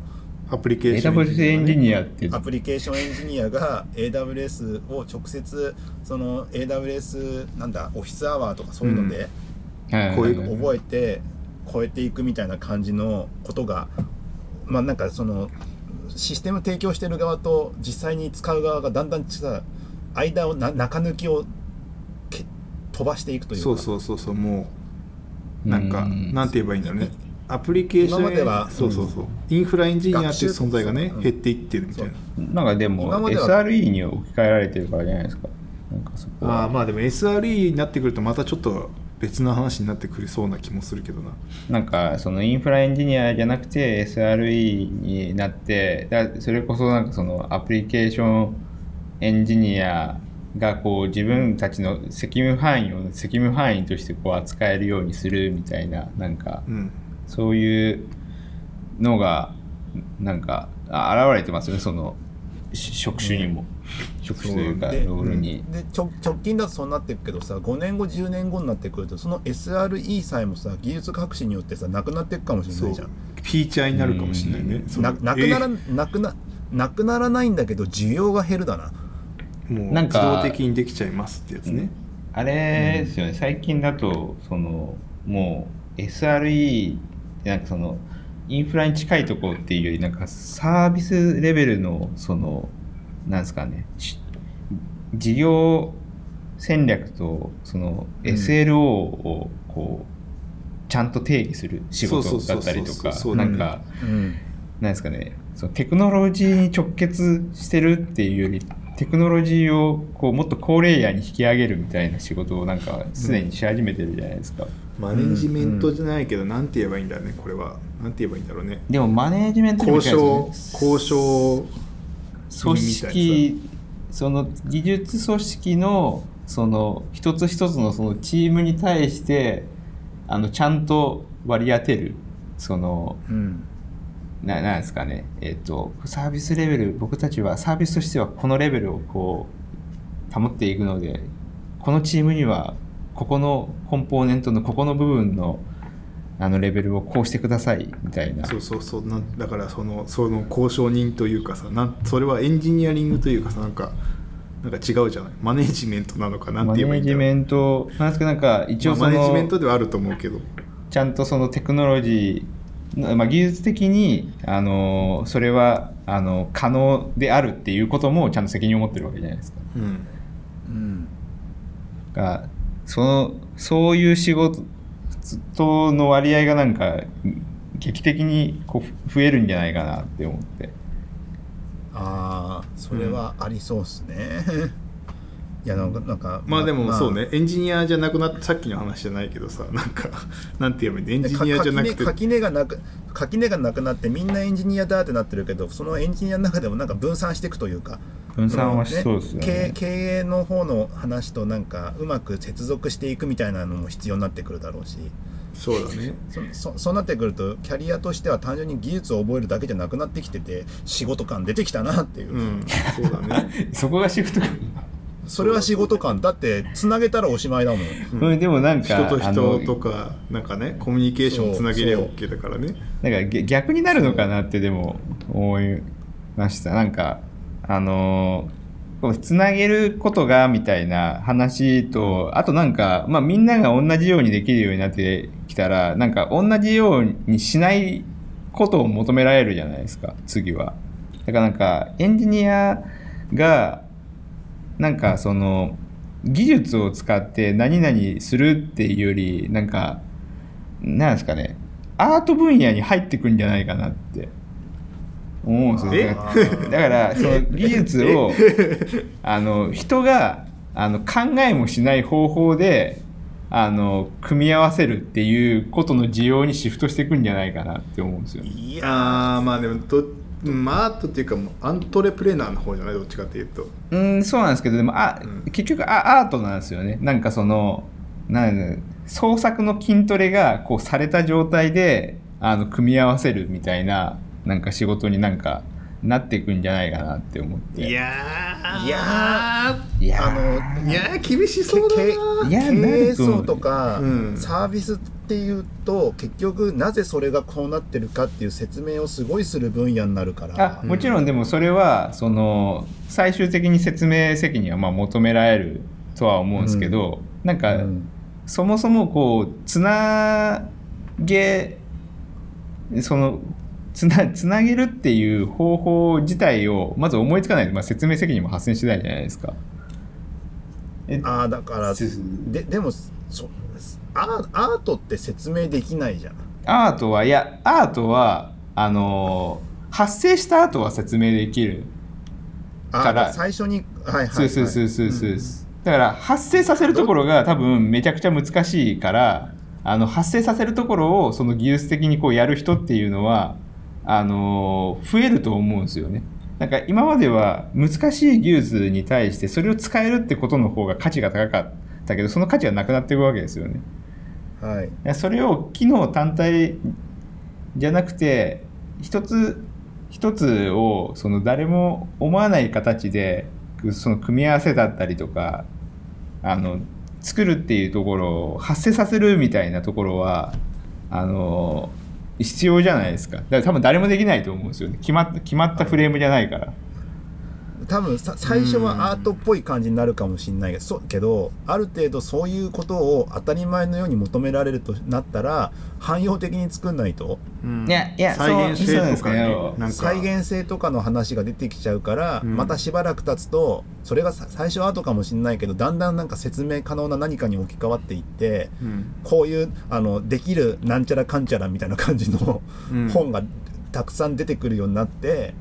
B: アプリケーション
C: エンジニ
B: ア
C: アっていう
A: アプリケーションエンジニアが AWS を直接その AWS なんだオフィスアワーとかそういうので
C: はい
B: こういう
A: 覚えて超えていくみたいな感じのことがまあなんかそのシステム提供してる側と実際に使う側がだんだんさ間をな中抜きをけ飛ばしていくというか。
B: そうそうそうそうもうなんか
C: うん。
B: なんて言えばいいんだろうね。アプリケーション
A: 今までは
B: そうそうそう。インフラエンジニアっていう存在がね減っていってるみたいな。
C: なんかでも SRE に置き換えられてるからじゃないですか。なんかそこは。
B: あーまあでも SRE になってくるとまたちょっと別の話になってくりそうな気もするけどな。
C: なんかそのインフラエンジニアじゃなくて SRE になってだそれこそなんかそのアプリケーションエンジニアがこう自分たちの責務範囲を責務範囲としてこう扱えるようにするみたいななんか
B: うん。
C: そういうのがなんかあ現れてますよねそのし職種にも、職種というか
A: で
C: ロールに、
A: で直直近だとそうなっていくけどさ5年後10年後になってくるとその SRE さえもさ技術革新によってさなくなっていくかもしれないじゃん。
B: ィーチャーになるかもしれないね。
A: ななくなら、
B: え
A: なくななくならないんだけど需要が減るだな。
B: ーもう
C: なんか
B: 自動的にできちゃいますってやつね。
C: あれですよね、最近だとそのもう SRE ってなんかそのインフラに近いところっていうよりなんかサービスレベルのそのなんですかね。し事業戦略とその
A: うん。
C: SLO をこうちゃんと定義する仕事だったりとか
B: そうそうそうそう
C: なんか
A: うん。
C: なんですかね。そのテクノロジーに直結してるっていうよりテクノロジーをこうもっと高レイヤーに引き上げるみたいな仕事をなんかすでにし始めてるじゃないですか、
B: マネジメントじゃないけどなんて言えばいいんだろうね。これはなんて言えばいいんだろうね。
C: でもマネージメント
B: 交渉
C: ですよね
B: 交渉
C: 組織その技術組織のその一つ一つのそのチームに対してあのちゃんと割り当てる。その
A: うん
C: ななんですかね。えっ、とサービスレベル僕たちはサービスとしてはこのレベルをこう保っていくのでこのチームにはここのコンポーネントのここの部分のあのレベルをこうしてくださいみたいな。
B: そうそうそうなんだからそのその交渉人というかさなんそれはエンジニアリングというかさなんかなんか違うじゃない？マネジメントなのかなん
C: マネ
B: て言えばいいんだろう？
C: ージメントなんですかなんか一応そ
B: まあマネジメン
C: の
B: トではあると思うけど。
C: ちゃんとそのテクノロジー、まあ、技術的にあのそれはあの可能であるっていうこともちゃんと責任を持ってるわけじゃないですか。
B: うん。
A: うん。
C: がそのそういう仕事の割合がなんか劇的にこう増えるんじゃないかなって思って。
A: ああそれはありそうっすね、いやなんかなんか
B: まあでもそうね、エンジニアじゃなくなってさっきの話じゃないけどさ なんかなんて言えばいいエンジニアじゃなくて。
A: 垣根がなく垣根がなくなってみんなエンジニアだってなってるけどそのエンジニアの中でもなんか分散していくというか。
C: 分散はしそうですよ
A: 経営
C: ね。
A: 経営の方の話となんかうまく接続していくみたいなのも必要になってくるだろうし。
B: そうだね。
A: そそそうなってくるとキャリアとしては単純に技術を覚えるだけじゃなくなってきてて仕事感出てきたなっていう、
B: うん。そうだね。
C: そこがシフトか、
A: それは仕事感。だってつなげたらおしまいだもん。
C: これでもなんか
B: 人と人とかなんかねコミュニケーションつなげりゃ OK だからね。
C: なんかげ逆になるのかなってでも思いました。なんかあのーこうつなげることがみたいな話とあとなんか、まあ、みんなが同じようにできるようになってきたらなんか同じようにしないことを求められるじゃないですか次は。だからなんかエンジニアがなんかその技術を使って何々するっていうよりなんかなんですかねアート分野に入ってくんじゃないかなって。思うんですよ
B: え？
C: だからその技術を あの人があの考えもしない方法であの組み合わせるっていうことの需要にシフトしていくんじゃないかなって思うんですよね。
A: いや
B: まあでもどまあアートっていうかアントレプレナーの方じゃないどっちかっていうと。
C: うんそうなんですけどでもあ、
B: うん。
C: 結局あアートなんですよね。なんかそのなん創作の筋トレがこうされた状態であの組み合わせるみたいななんか仕事になんかなっていくんじゃないかなって思って。
B: いやー。
A: いや
C: いや
A: あの
C: ー
B: いやー厳しそうだ
A: け
B: な
C: いや
A: 経営層とか、
B: うん。
A: サービスっていうと結局なぜそれがこうなってるかっていう説明をすごいする分野になるから。
C: あもちろんでもそれはその最終的に説明責任はまあ求められるとは思うんですけど、なんか、
A: うん。
C: そもそもこうつなげそのつな つなげるっていう方法自体をまず思いつかない。と、まあ、説明責任も発生しないじゃないですか。え
A: ああだからででもそアーアートって説明できないじゃん。
C: アートはいやアートはあの発生した後は説明できる。
A: あ
C: から
A: 最初にはいはい、はい、
C: そうそうそうそうそう、だから発生させるところが多分めちゃくちゃ難しいからあの発生させるところをその技術的にこうやる人っていうのはあの増えると思うんですよね。なんか今までは難しい技術に対してそれを使えるってことの方が価値が高かったけどその価値がなくなっていくわけですよね。
A: はい
C: それを機能単体じゃなくて一つ一つをその誰も思わない形でその組み合わせだったりとかあの作るっていうところを発生させるみたいなところはあの必要じゃないですかだから多分誰もできないと思うんですよね決まった決まったフレームじゃないから。
A: 多分さ最初はアートっぽい感じになるかもしれないけどそうけどある程度そういうことを当たり前のように求められるとなったら汎用的に作んないと。
B: うん。
C: いやいや
B: 再現性とか
A: の話が出てきちゃうから、
B: うん。
A: またしばらく経つとそれがさ最初は後かもしれないけどだんだんなんか説明可能な何かに置き換わっていって
B: うん。
A: こういうあのできるなんちゃらかんちゃらみたいな感じの
B: うん。
A: 本がたくさん出てくるようになって、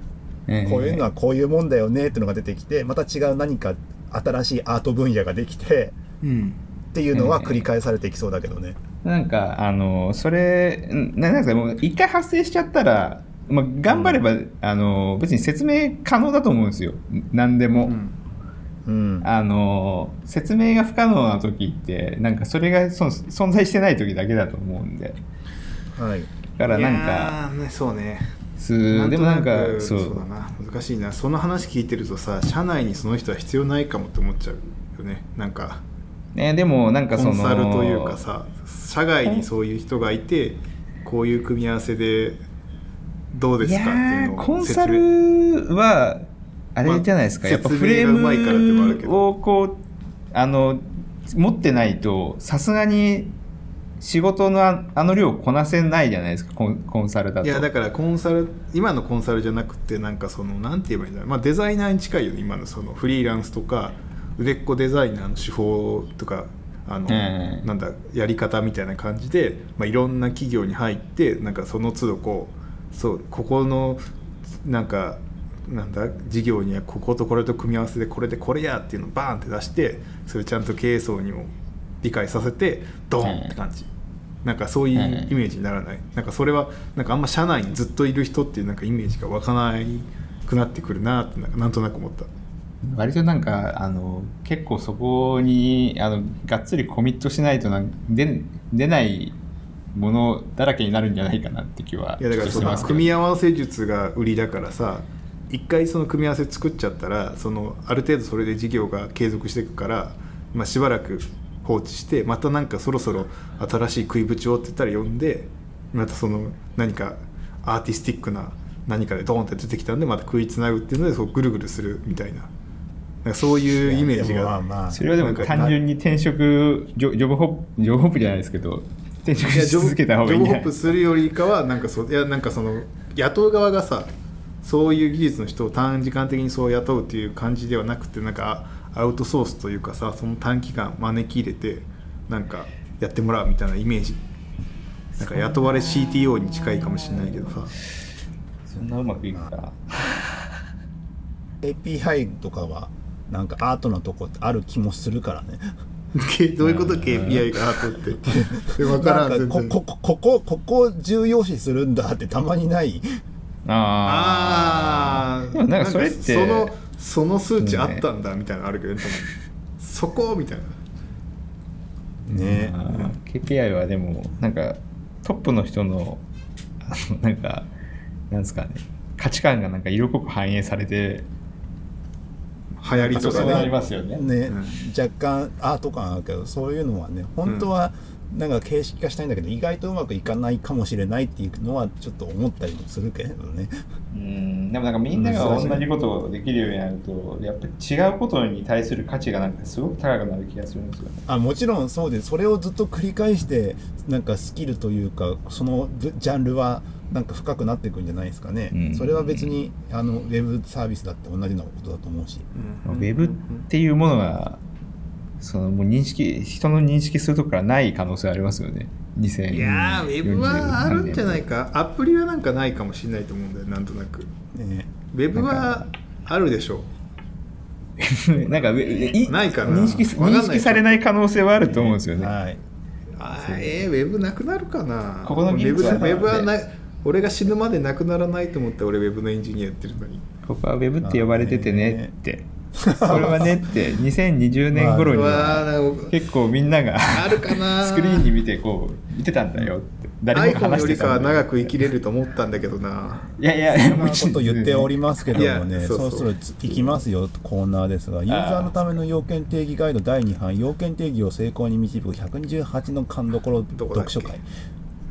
C: ええ
A: こういうのはこういうもんだよねっていうのが出てきてまた違う何か新しいアート分野ができて
B: うん。
A: っていうのは繰り返されていきそうだけどね。
C: なんかあのそれななんですかもう一回発生しちゃったら、まあ、頑張れば、あの別に説明可能だと思うんですよ。何でも、
B: うん。
A: うん、
C: あの説明が不可能な時ってなんかそれがそ存在してない時だけだと思うんで。
A: はい。
C: だからなんか
B: そうね
C: すでもなんか
B: く
C: そう。
B: そうだな。難しいな。その話聞いてるとさ社内にその人は必要ないかもって思っちゃうよね。なんか
C: ね、でもなんかその
B: コンサルというかさ社外にそういう人がいてこういう組み合わせでどうです
C: い
B: かってい
C: や
B: うのを
C: ーコンサルはあれじゃないですか、
B: まあ
C: やっぱフレーム
B: ど。
C: をこうあの持ってないとさすがに仕事のああの量こなせないじゃないですかコンコンサルだと。
B: いやだからコンサル今のコンサルじゃなくてなんかそのなんて言えばいいんだろう、まあ、デザイナーに近いよね今のそのフリーランスとか売れっ子デザイナーの手法とかあの、
C: ええ。
B: なんだやり方みたいな感じで、まあ、いろんな企業に入ってなんかその都度こうそうここのなんかなんだ事業にはこことこれと組み合わせでこれでこれやっていうのをバーンって出してそれちゃんと経営層にも理解させてドーンって感じ、なんかそういうイメージにならない、なんかそれはなんかあんま社内にずっといる人っていうなんかイメージが湧かないくなってくるなってなんかなんとなく思った。
C: 割となんかあの結構そこにあのがっつりコミットしないとなん出出ないものだらけになるんじゃないかなって気はい
B: やだからその組み合わせ術が売りだからさ一回その組み合わせ作っちゃったらそのある程度それで事業が継続していくから、まあ、しばらく放置してまたなんかそろそろ新しい食いぶちをって言ったら呼んでまたその何かアーティスティックな何かでドーンって出てきたんでまた食いつなぐっていうのでそうぐるぐるするみたいな。なんかそういうイメージが
A: まあまあ。
C: それはでも単純に転職ジョジョブホップジョブホップじゃないですけど転職し続けた方がいいんじゃない？
B: ジョブホップするよりかはなんかそういやなんかその雇う側がさそういう技術の人を短時間的にそう雇うっていう感じではなくてなんかアウトソースというかさその短期間招き入れてなんかやってもらうみたいなイメージ。なんか雇われ CTO に近いかもしれないけどさ。
C: そんなうまくいくか
A: API とかはなんかアートなとこってある気もするからね。
B: けどういうこと？KPI がアートって。分からん。
A: なん
B: 全然
A: かここここここ重要視するんだってたまにない。
C: あ
B: ああ
C: でもなんかそれって
B: そのその数値あったんだみたいなのあるけどねそこみたいな。
A: ね。
C: あー KPI はでもなんかトップの人のあの なんかなんですかね。価値観がなんか色濃く反映されて
B: 流行りとかね。
C: ますよね。
A: ね、
B: うん。
A: 若干アート感あるけどそういうのはね本当はなんか形式化したいんだけど、意外とうまくいかないかもしれないっていうのはちょっと思ったりもするけれどね。
C: うん。でもなんかみんなが同じことをできるようになるとやっぱり違うことに対する価値がなんかすごく高くなる気がするんですよね。
A: あもちろんそうでそれをずっと繰り返してなんかスキルというかそのジャンルはなんか深くなっていくんじゃないですかね、
C: うん。
A: それは別にあのウェブサービスだって同じようなことだと思うし。
C: ウェブっていうものがそのもう認識人の認識するとこからない可能性ありますよね。2040
B: いやーウェブはあるんじゃない
C: か。
B: かアプリはなんかないかもしれないと思うんだよなんとなく。
A: ね。
B: ウェブはあるでしょ
C: なんかウェい
B: ないかな。
C: 認識認識されない可能性はあると思うんですよね、
A: はい。
B: あーえー、ウェブなくなるかな。
C: ここの技術は
B: ウェブウェブはな俺が死ぬまでなくならないと思って俺ウェブのエンジニアやってるのに。
C: ここはウェブって呼ばれててねって、それはねって2020年頃に結構みんなが
B: あるかな
C: スクリーンに見てこう見てたんだよって誰も話して
B: よりかは
C: たんだよ
B: 長く生きれると思ったんだけどな。い
C: やいや
A: そんなこと言っておりますけども
B: いや
A: ね、
B: そうそう
A: そろそろいきますよコーナーですが、ユーザーのための要件定義ガイド第2版、要件定義を成功に導く128の勘どころ読書会。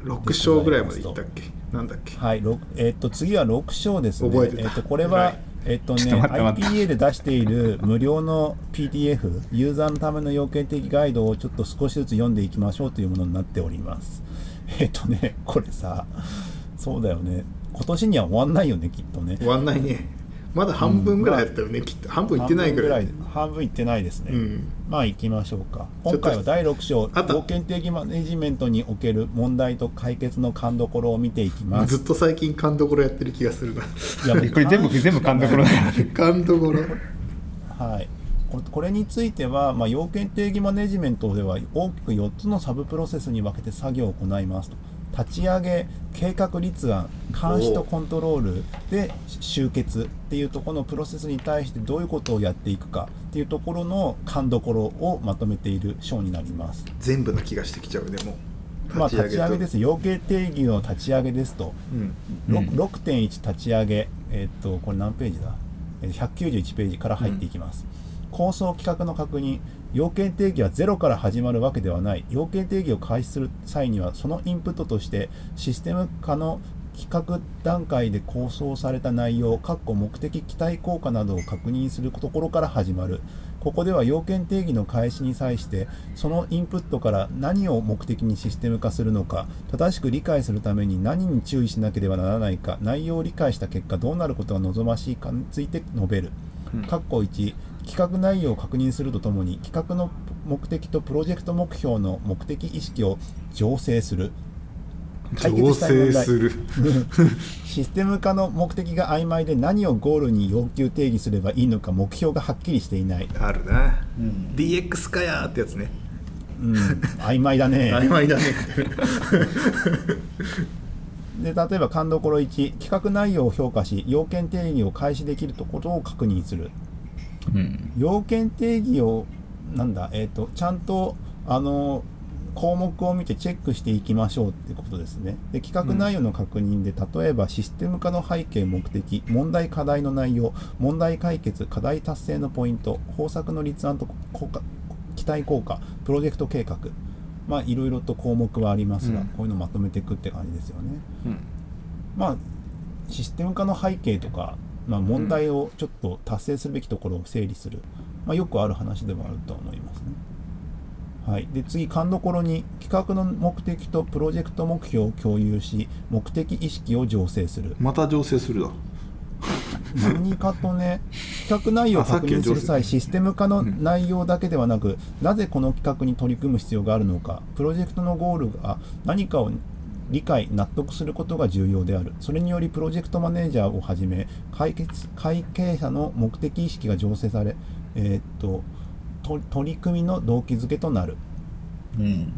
B: 6章ぐらいまでいったっけ？なんだっけ？
A: はい、えっと次は6章ですね。
B: 覚えてた。
A: えっとこれは、
B: はい
A: えっとね IPA で出している無料の PDF ユーザーのための要件的ガイドをちょっと少しずつ読んでいきましょうというものになっております。えっとねこれさそうだよね今年には終わんないよねきっとね。
B: 終わんないねまだ半分ぐらいやったよね、きっと。半分いってないぐらい。
A: 半分いってないですね。
B: うん。
A: まあ行きましょうか。今回は第6章
B: あと。
A: 要件定義マネジメントにおける問題と解決の勘どころを見ていきます。
B: ずっと最近勘どころやってる気がするな。
A: いや
C: これ全部全部勘どころ
B: 勘どころ。
A: はい、これこれについては、まあ、要件定義マネジメントでは大きく4つのサブプロセスに分けて作業を行いますと立ち上げ計画立案監視とコントロールで集結っていうところのプロセスに対してどういうことをやっていくかっていうところの勘どころをまとめている章になります。
B: 全部な気がしてきちゃうでも
A: まあ、立ち上げ
B: と。
A: です要件定義の立ち上げですと。
B: うん。
A: ろ
C: うん。
A: 6.1立ち上げ、えっとこれ何ページだ？えー191ページから入っていきます、構想企画の確認要件定義はゼロから始まるわけではない要件定義を開始する際にはそのインプットとしてシステム化の企画段階で構想された内容、目的、期待効果などを確認するところから始まる。ここでは要件定義の開始に際して、そのインプットから何を目的にシステム化するのか、正しく理解するために何に注意しなければならないか、内容を理解した結果どうなることが望ましいかについて述べる。括弧1企画内容を確認するとともに企画の目的とプロジェクト目標の目的意識を醸成する。解決
B: 調
A: したい問題。
B: 整する
A: システム化の目的が曖昧で何をゴールに要求定義すればいいのか目標がはっきりしていない、
B: あるな、
C: うん
B: DX かやーってやつね。
A: うん、曖昧だね。
B: 曖昧だね。
A: で例えば勘どころ1企画内容を評価し要件定義を開始できるところを確認する
C: うん。
A: 要件定義をなんだ、えー、とちゃんとあの項目を見てチェックしていきましょうってことですね。で企画内容の確認で、例えばシステム化の背景目的問題課題の内容問題解決課題達成のポイント方策の立案と効果期待効果プロジェクト計画。まあいろいろと項目はありますが、
B: うん。
A: こういうのをまとめていくって感じですよね。
B: うん。
A: まあシステム化の背景とかまあ、問題をちょっと達成するべきところを整理する、まあ、よくある話ではあるとは思いますね。はい、で次、勘どころに企画の目的とプロジェクト目標を共有し目的意識を醸成する。
B: また醸成するだ。
A: 何かとね企画内容を確認する際システム化の内容だけではなく、なぜこの企画に取り組む必要があるのかプロジェクトのゴールが何かを理解納得することが重要である。それによりプロジェクトマネージャーをはじめ会決会計者の目的意識が醸成され、えーっとと取り組みの動機づけとなる。
C: うん。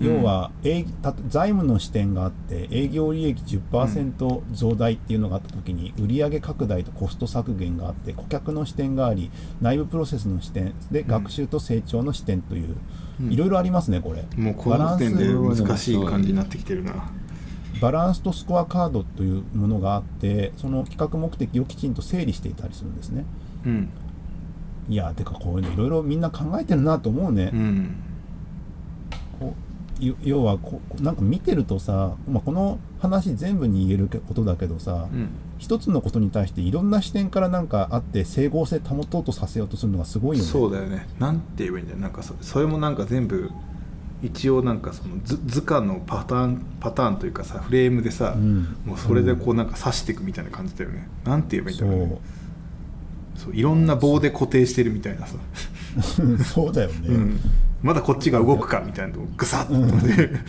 A: 要は、営た財務の視点があって営業利益10%増大っていうのがあった時に売上拡大とコスト削減があって顧客の視点があり内部プロセスの視点で学習と成長の視点という、
B: うん
A: いろいろありますねこれ。
B: もうこの時点で難しい感じになってきてるな。
A: バランスとスコアカードというものがあってその企画目的をきちんと整理していたりするんですね。
B: うん。
A: いやてかこういうのいろいろみんな考えてるなと思うね、
B: うん。
A: こ要はこなんか見てるとさ、まあ、この話全部に言えることだけどさ、
B: うん
A: 一つのことに対していろんな視点からなんかあって整合性保とうとさせようとするのがすごいよね。
B: そうだよね。なんて言えばいいんだよ。なんかそそれもなんか全部一応なんかその図図鑑のパターンパターンというかさフレームでさ、
A: うん。
B: もうそれでこうなんか刺していくみたいな感じだよね、なんて言えばいいんだ
A: そ
B: ろうね。そう。いろんな棒で固定してるみたいなさ、
A: う そうだよね、
B: うん、まだこっちが動くかみたいなのをグサッとね、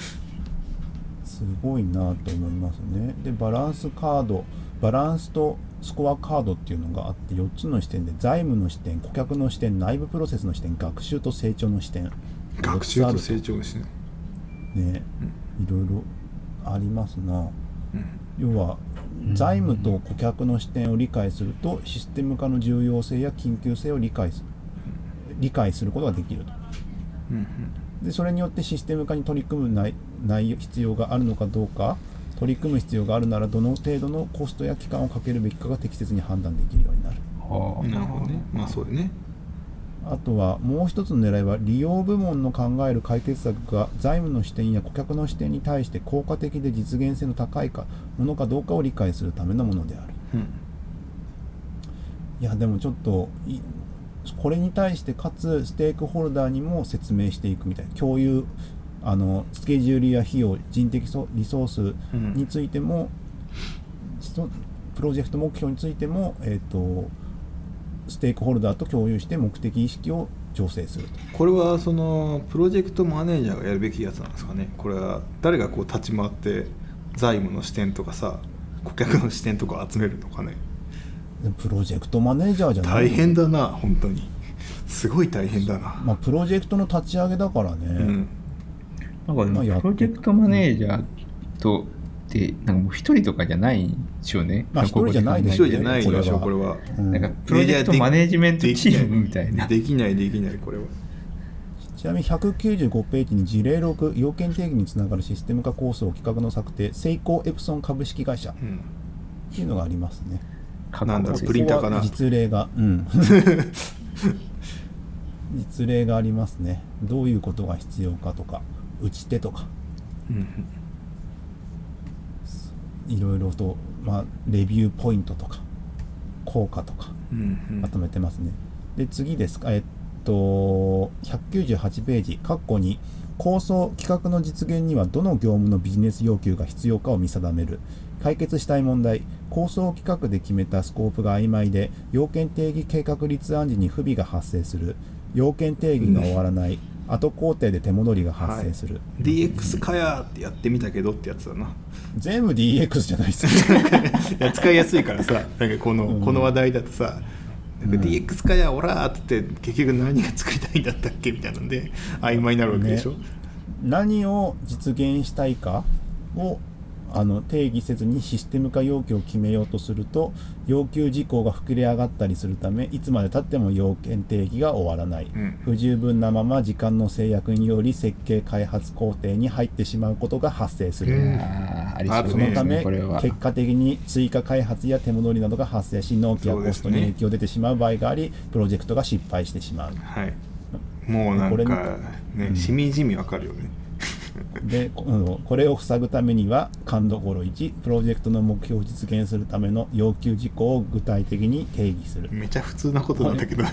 A: すごいなと思いますね。でバランスカードバランスとスコアカードっていうのがあって4つの視点で財務の視点顧客の視点内部プロセスの視点学習と成長の視点。
B: 学習と成
A: 長
B: 長ですね、
A: ねいろいろありますな。
B: うん。
A: 要は財務と顧客の視点を理解するとシステム化の重要性や緊急性を理解する。理解することができると。
B: うん。
A: でそれによってシステム化に取り組む内内容必要があるのかどうか取り組む必要があるならどの程度のコストや期間をかけるべきかが適切に判断できるようになる。
C: は
B: うんなるほどね。まあそうだね。
A: あとはもう一つの狙いは利用部門の考える解決策が財務の視点や顧客の視点に対して効果的で実現性の高いかものかどうかを理解するためのものである。
B: うん。
A: いやでもちょっといこれに対してかつステークホルダーにも説明していくみたいな共有あのスケジュールや費用人的ソリソースについても、そプロジェクト目標についても、えー、とステークホルダーと共有して目的意識を醸成すると。
B: これはそのプロジェクトマネージャーがやるべきやつなんですかね。これは誰がこう立ち回って財務の視点とかさ顧客の視点とか集めるのかね。
A: でプロジェクトマネージャーじゃない
B: 大変だな本当に。すごい大変だな、
A: まあ、プロジェクトの立ち上げだからね、
B: うん
C: なんかでもプロジェクトマネージャーとってなんかもう一人とかじゃないんですよね。
A: まあ一人じゃないでしょ
B: 一人じゃないでしょこれは。
A: うん。
C: なんかプロジェクトマネージメントチームみたいな。
B: できないできないこれは
A: ちなみに195ページに事例6要件定義につながるシステム化構想企画の策定セイコーエプソン株式会社っ
B: うん
A: ていうのがありますね
B: なんだろうプリンターかな
A: 実例がうん実例がありますねどういうことが必要かとか打ち手とか
B: うん
A: いろいろと、まあ、レビューポイントとか効果とかまとめてますね。で次ですか、えっと、198ページ、括弧に構想・企画の実現にはどの業務のビジネス要求が必要かを見定める。解決したい問題、構想企画で決めたスコープが曖昧で、要件定義計画立案時に不備が発生する。要件定義が終わらない。後工程で手戻りが発生する。
B: DX かやーってやってみたけどってやつだな。
A: 全部 DX じゃないです。
B: 使いやすいからさなんかこの,、
A: うん。
B: この話題だとさ DX かやオラーって言って結局何が作りたいんだったっけみたいなんで曖昧になるわけでしょ、
A: ね。何を実現したいかをあの定義せずにシステム化要求を決めようとすると要求事項が膨れ上がったりするためいつまでたっても要件定義が終わらない、
B: うん。
A: 不十分なまま時間の制約により設計開発工程に入ってしまうことが発生する、
B: うん。
C: そ
A: のため。結果的に追加開発や手戻りなどが発生し納期やコストに影響出てしまう場合がありプロジェクトが失敗してしまう。
B: はい。もうなん
A: これ
B: かね
A: うん
B: しみじみわかるよね
A: で これを塞ぐためには勘どころ1プロジェクトの目標を実現するための要求事項を具体的に定義する。
B: めちゃ普通なことなんだけど。め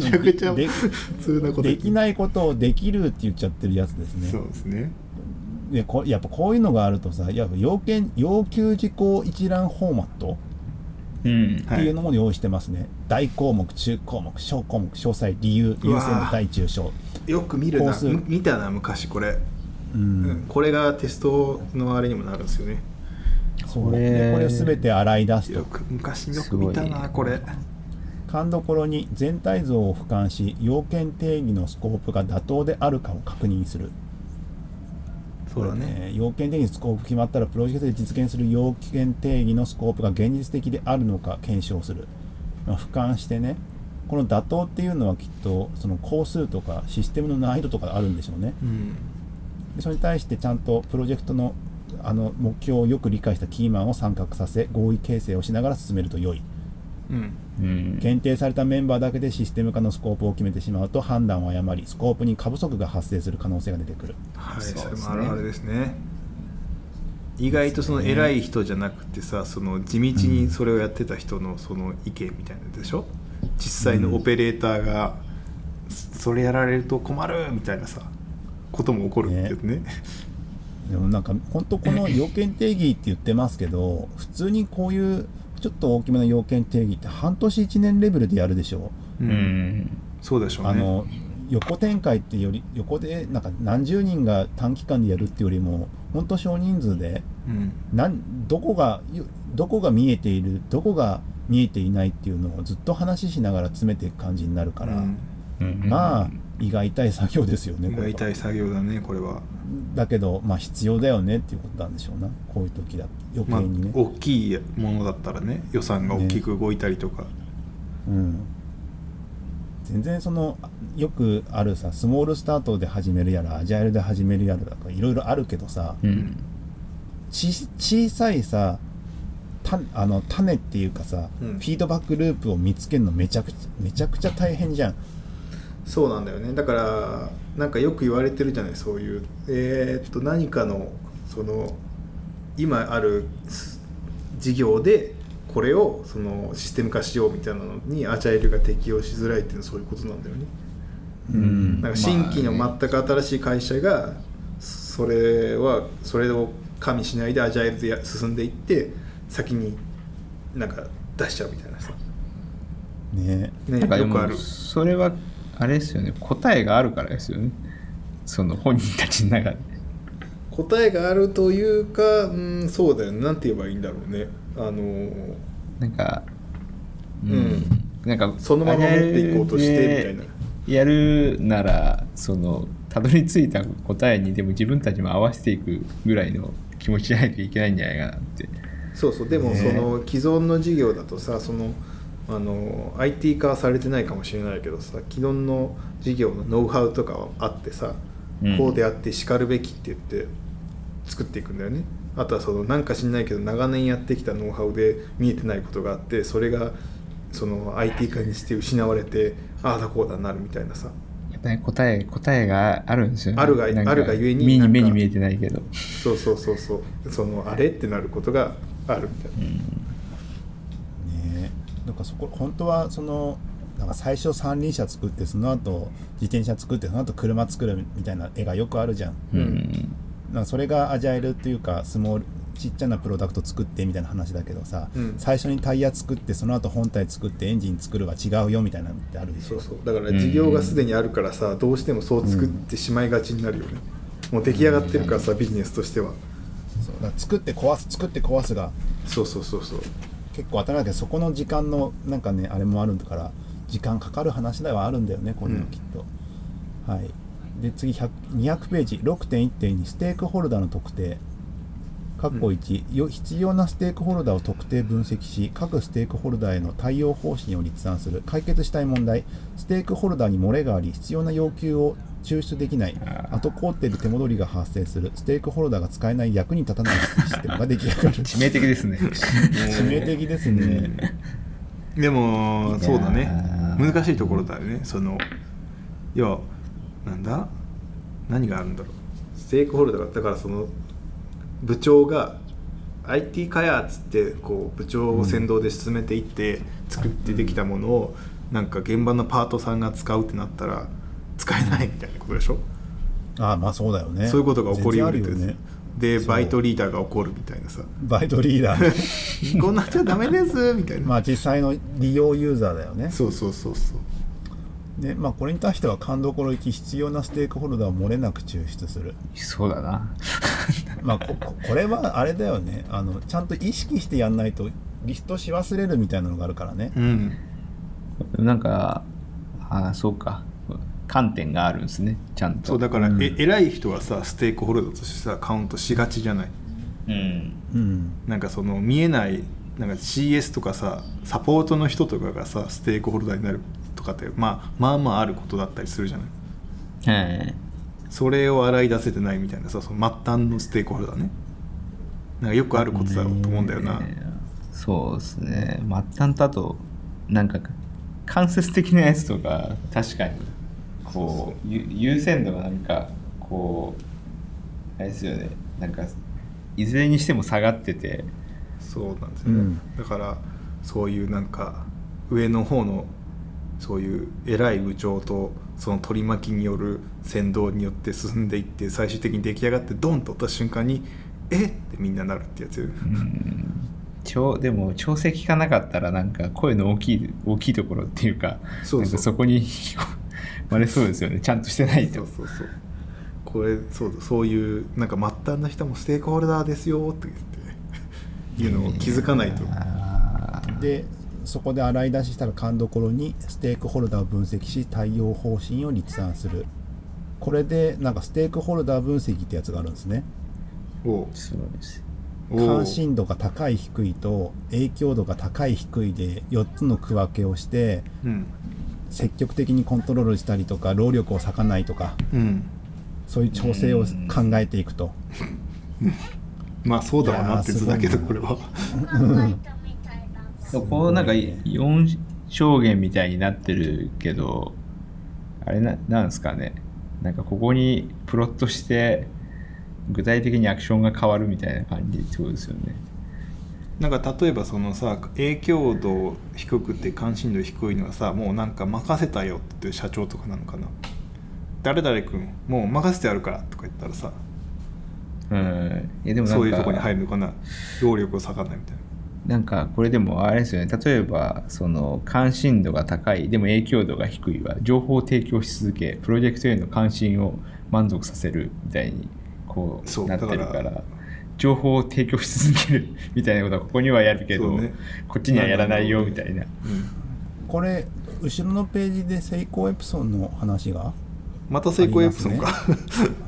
B: ちゃくちゃ
A: で
B: 普通なこと。
A: できないことをできるって言っちゃってるやつですね。
B: そうですね。
A: でこやっぱこういうのがあるとさやっぱ要件要求事項一覧フォーマット
C: うん。
A: っていうのも用意してますね、大項目中項目小項目詳細理由優先度大中小。
B: よく見るな。見たな昔これ、
A: う
B: うん。
A: ん
B: これがテストのあれにもなるんですよね。
A: そう
C: これ
A: でこれを全て洗い出すと。
B: よく昔よく見たないこれ。
A: 勘どころに全体像を俯瞰し要件定義のスコープが妥当であるかを確認する。
B: そうだね。
A: これ要件定義のスコープ決まったらプロジェクトで実現する要件定義のスコープが現実的であるのか検証する、まあ俯瞰してねこの妥当っていうのはきっとその工数とかシステムの難易度とかあるんでしょうね。
B: うん
A: でそれに対してちゃんとプロジェクトのあの目標をよく理解したキーマンを参画させ合意形成をしながら進めると良い。
B: うん。
C: うん。
A: 限定されたメンバーだけでシステム化のスコープを決めてしまうと判断を誤りスコープに過不足が発生する可能性が出てくる。
B: はい
C: そですね。
B: れもあるあるですね。意外とその偉い人じゃなくてさその地道にそれをやってた人のその意見みたいなでしょ？実際のオペレーターがそれやられると困るみたいなさことも起こるってやつね。
A: でもなんか本当この要件定義って言ってますけど普通にこういうちょっと大きめの要件定義って半年1年レベルでやるでしょ。
B: う
C: うん。ん
B: そうでしょうね。
A: あの横展開ってより横でなんか何十人が短期間でやるっていうよりも本当少人数で
B: うん。
A: なんどこがどこが見えているどこが見えていないっていうのをずっと話ししながら詰めていく感じになるから、
B: うん。
C: うん。
A: まあ胃が痛い作業ですよねこれは。
B: やりたい作業だねこれは、
A: だけどまあ必要だよねっていうことなんでしょうな。こういう時だ余
B: まあ
A: 計にね、
B: 大きいものだったらね予算が大きく動いたりとか、
A: うん。全然そのよくあるさスモールスタートで始めるやらアジャイルで始めるやらとかいろいろあるけどさ、
C: うん。
A: ち小さいさたあの種っていうかさ、
B: うん。
A: フィードバックループを見つけるのめちゃくちゃめちゃくちゃ大変じゃん
B: そうなんだよね。だからなんかよく言われてるじゃない。そういう。えーっと何かのその今あるす事業でこれをそのシステム化しようみたいなのにアジャイルが適用しづらいっていうのはそういうことなんだよね。
C: うん。
B: なんか新規の全く新しい会社がそれはそれを加味しないでアジャイルでや進んでいって先になんか出しちゃうみたいなさ。
A: ね。
B: ね
C: なんかでも
B: よくある。
C: それはあれですよね。答えがあるからですよね。その本人たちの中で。
B: 答えがあるというか、うん、そうだよね。なんて言えばいいんだろうね。あの
C: なんか
B: うん。
C: なんか
B: そのまま持っていこうとしてみたいな。
C: やるならそのたどり着いた答えにでも自分たちも合わせていくぐらいの気持ちじゃないといけないんじゃないかなって。
B: そうそう。でも
A: ね。
B: その既存の事業だとさそのあの IT 化はされてないかもしれないけどさ既存の事業のノウハウとかはあってさ、
C: うん。
B: こうであってしかるべきって言って作っていくんだよね。あとはそのなんか知んないけど長年やってきたノウハウで見えてないことがあってそれがその IT 化にして失われてああだこうだなるみたいなさ。
C: やっぱり答え答えがあるんですよね。
B: あるがあるがゆえに
C: 目に目に見えてないけど。
B: そうそうそうそう。そのあれってなることがあるみたいな。
A: ねなんかそこ本当はそのなんか最初三輪車作ってその後自転車作ってその後車作るみたいな絵がよくあるじゃん。
C: うん。
A: なんかそれがアジャイルっていうかスモールちっちゃなプロダクト作ってみたいな話だけどさ、
B: うん。
A: 最初にタイヤ作ってその後本体作ってエンジン作るは違うよみたいなのってあるでしょ。
B: そうそう。だから事業がすでにあるからさ、どうしてもそう作ってしまいがちになるよね、もう出来上がってるからさビジネスとしては。
A: そう。だ作って壊す作って壊すが。
B: そうそうそうそう
A: 結構当たり前だけどそこの時間のなんかねあれもあるんだから時間かかる話ではあるんだよねこれはきっと、はい。で次100 200ページ6.1.2ステークホルダーの特定。括弧1、よ必要なステークホルダーを特定分析し各ステークホルダーへの対応方針を立案する。解決したい問題。ステークホルダーに漏れがあり必要な要求を抽出できない。後工程で手戻りが発生する。ステークホルダーが使えない役に立たないシステムが出来上がる。
C: 致命的ですね。
A: 致命的ですね、
B: でもそうだね。
C: ー
B: 難しいところだよね。その要はなんだ？何があるんだろう。テークホルダーがだからその部長が IT 開発ってこう部長を先導で進めていって作ってできたものをなんか現場のパートさんが使うってなったら使えないみたいなことでしょ？
A: ああまあそうだよね。
B: そういうことが起こりうる
A: よね。
B: でバイトリーダーが怒るみたいなさ。
A: バイトリーダー
B: こんなんじゃダメですみたいな、
A: まあ実際の利用ユーザーだよね。
B: そうそうそうそう。
A: で、まあ、これに対しては勘どころ行き必要なステークホルダーを漏れなく抽出する。
C: そうだな。
A: まあこここれはあれだよね。あのちゃんと意識してやんないとリストし忘れるみたいなのがあるからね。
B: うん。
C: なんか、ああ、そうか。観点があるんですね、ちゃんと。
B: そうだから、
A: うん
B: え偉い人はさステークホルダーとしてさカウントしがちじゃない？
C: うん。
A: うん
B: なんかその見えないなんか CS とかさサポートの人とかがさステークホルダーになるとかって、まあ、まあまああることだったりするじゃない？
C: はい。
B: それを洗い出せてないみたいなさその末端のステークホルダーねなんかよくあることだろうと思うんだよな、
C: ねそうですね。末端だと、なんか、間接的なやつとか、確かに、こう、ゆ優先度がなんか、こう、あれですよね。なんか、いずれにしても下がってて、
B: そうなんですよね、
A: うん。
B: だからそういうなんか上の方のそういう偉い部長とその取り巻きによる先導によって進んでいって最終的に出来上がってドンと落った瞬間にえっってみんななるってやつ、
C: ちょでも調整効かなかったらなんか声の大きい大きいところっていうか
B: そうそう。
C: なんかそこに引き込まれそうですよね。ちゃんとしてないと。
B: そうそうそう。これそうだそういうなんか末端な人もステークホルダーですよって言っていうのを気づかないと。
A: でそこで洗い出ししたら勘どころにステークホルダーを分析し対応方針を立案する。これでなんかステークホルダー分析ってやつがあるんですね。
B: おう。
C: そうです。
A: 関心度が高い低いと影響度が高い低いで4つの区分けをして
B: うん
A: 積極的にコントロールしたりとか労力を割かないとか
B: うん。
A: そういう調整を考えていくと。
B: まあそうだろうなって図だけどこれは。
C: こうなんか4証言みたいになってるけどあれななんですかね。なんかここにプロットして具体的にアクションが変わるみたいな感じってことですよね
B: なんか例えばそのさ影響度低くて関心度低いのはさもうなんか任せたよっていう社長とかなのかな。誰々君もう任せてやるからとか言ったらさ
C: うん。いやでも
B: そういうとこに入るのかな。労力を割かないみたいな。
C: なんかこれでもあれですよね。例えばその関心度が高いでも影響度が低いは情報を提供し続けプロジェクトへの関心を満足させるみたいにこ
B: そう
C: うなってるか
B: ら
C: 情報を提供し続けるみたいなことはここにはやるけど、
B: ね。
C: こっちにはやらないよみたいな。
B: うん。
A: これ後ろのページでセイコーエプソンの話が
B: また成功エプソンか、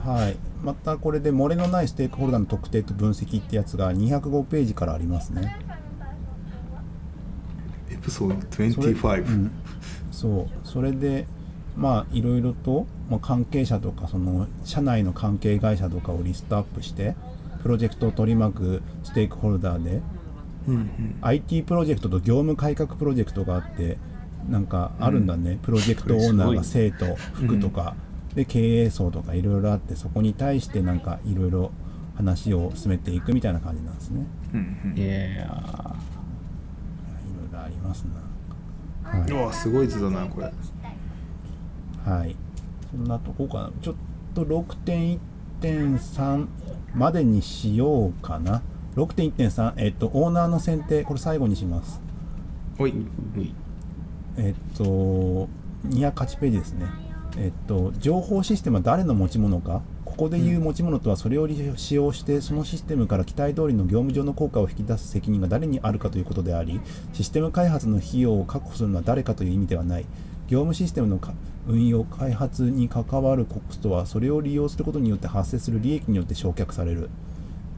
A: はい。またこれで漏れのないステークホルダーの特定と分析ってやつが205ページからありますね。
B: エプソン
A: それ
B: 25、
A: うん、そう。それでまあいろいろと、まあ、関係者とかその社内の関係会社とかをリストアップしてプロジェクトを取り巻くステークホルダーで
B: うんうん、
A: IT プロジェクトと業務改革プロジェクトがあってなんかあるんだね、プロジェクトオーナーが生徒副とか、で経営層とかいろいろあってそこに対してなんかいろいろ話を進めていくみたいな感じなんですね。
B: うんうん。
C: いやー。
A: いろいろありますな。はい。う
B: わすごい図だなこれ。
A: はい。そんなとこかな。ちょっと6.1.3までにしようかな。6.1.3、えっと、オーナーの選定、これ最後にします。
B: おい
A: えっと、208ページですね。えっと、情報システムは誰の持ち物か？ここでいう持ち物とはそれを利用使用してそのシステムから期待通りの業務上の効果を引き出す責任が誰にあるかということでありシステム開発の費用を確保するのは誰かという意味ではない業務システムのか運用開発に関わるコストはそれを利用することによって発生する利益によって償却される。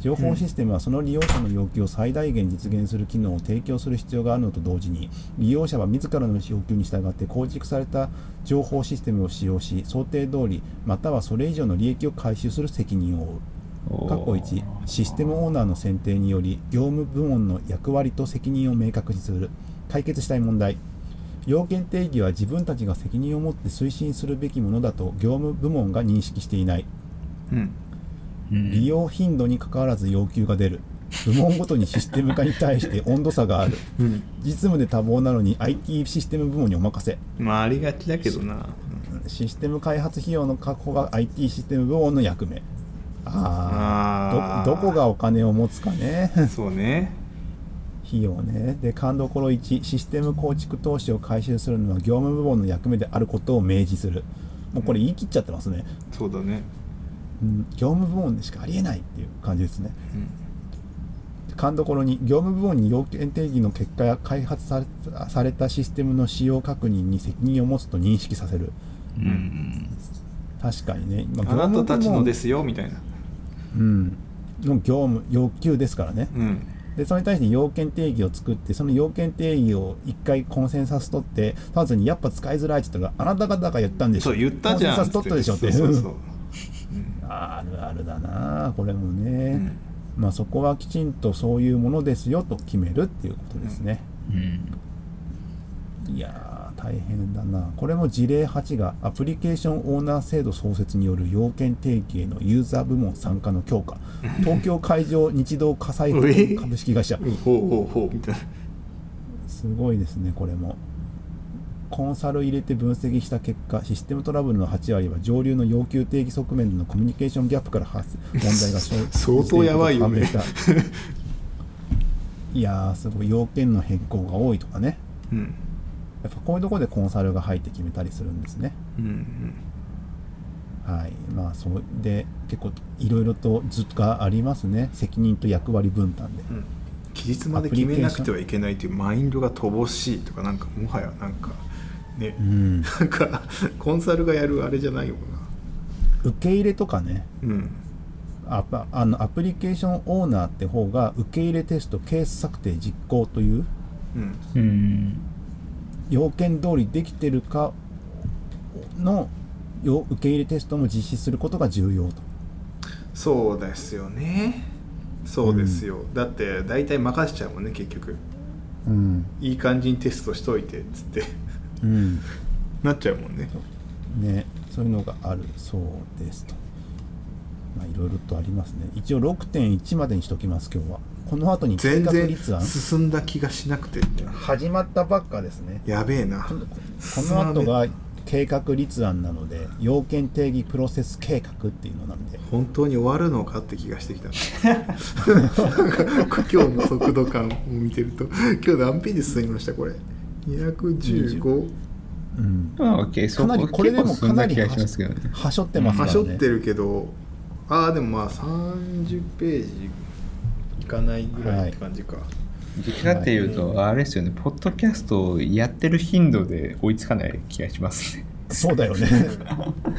A: 情報システムはその利用者の要求を最大限実現する機能を提供する必要があるのと同時に利用者は自らの要求に従って構築された情報システムを使用し想定通りまたはそれ以上の利益を回収する責任を負う。過去1システムオーナーの選定により業務部門の役割と責任を明確にする。解決したい問題要件定義は自分たちが責任を持って推進するべきものだと業務部門が認識していない。
B: うん。
C: うん。
A: 利用頻度に関わらず要求が出る。部門ごとにシステム化に対して温度差がある。
B: うん。
A: 実務で多忙なのに IT システム部門にお任せ。
B: まあありがちだけどな。
A: システム開発費用の確保が IT システム部門の役目。あ
B: あー。
A: あどどこがお金を持つかね。
B: そうね
A: 費用ね。で勘どころ1システム構築投資を回収するのは業務部門の役目であることを明示する。もうこれ言い切っちゃってますね、
B: そうだね。
A: うん、業務部門でしかありえないっていう感じですね。
B: うん。
A: 勘どころに業務部門に要件定義の結果や開発されされたシステムの使用確認に責任を持つと認識させる。
C: うん。
A: 確かにね、ま
B: あなたたちの
A: で
B: ですよみたいな。
A: うん、の業務要求ですからね。
B: うん
A: でそれに対して要件定義を作ってその要件定義を一回コンセンサス取ってただにやっぱ使いづらいって言ったらあなた方が言ったんでしょ。
B: そう言ったじゃん。
A: コンセンサス取ったでしょって。
B: そうそうそう。
A: あるあるだなこれもね、
B: うん。
A: まあそこはきちんとそういうものですよと決めるっていうことですね、
C: うん。
A: いやー大変だな。これも事例8がアプリケーションオーナー制度創設による要件提携へのユーザー部門参加の強化。東京海上日動火災保険株式会社。
B: うんほうほうほうみたいな。
A: すごいですねこれも。コンサル入れて分析した結果システムトラブルの8割は上流の要求定義側面でのコミュニケーションギャップから発生問題が生
B: 相当やばいよね
A: 判明した。いやーすごい。要件の変更が多いとかね。
B: うん
A: やっぱこういうところでコンサルが入って決めたりするんですね。
B: うん
A: はい。まあそうで結構いろいろと図がありますね。責任と役割分担で。
B: うん。うん期日まで決めなくてはいけないというマインドが乏しいとかなんかもはやなんかね。
A: うん。
B: なんかコンサルがやるあれじゃないよ
A: 受け入れとかね。
B: なうん。
A: アパあのアプリケーションオーナーって方が受け入れテストケース策定実行という
B: うん。
C: うん
A: 要件通りできてるかのよ受け入れテストも実施することが重要と。
B: そうですよね。そうですよ、だって大体任せちゃうもんね結局。
A: うん。
B: いい感じにテストしといてっつって。
A: うん。
B: なっちゃうもんね。
A: ねそういうのがあるそうですと。まあいろいろとありますね。一応6.1までにしときます今日はこの後に計
B: 全然
A: 画立案？
B: 進んだ気がしなくて
A: 始まったばっかですね
B: やべえな
A: この後が計画立案なので要件定義プロセス計画っていうのなんで。
B: 本当に終わるのかって気がしてきた。今日の速度感を見てると。今日何ページ進みましたこれ？215
A: うん。かなりこれでも
C: 結構進んだ気がしますけどね。
A: はしょってますからね。
B: はしょってるけど。ああでもまあ30ページいかないぐらいって感じか、
C: どっちかっていうと、あれですよね、ポッドキャストをやってる頻度で追いつかない気がしますね。
A: そうだよね。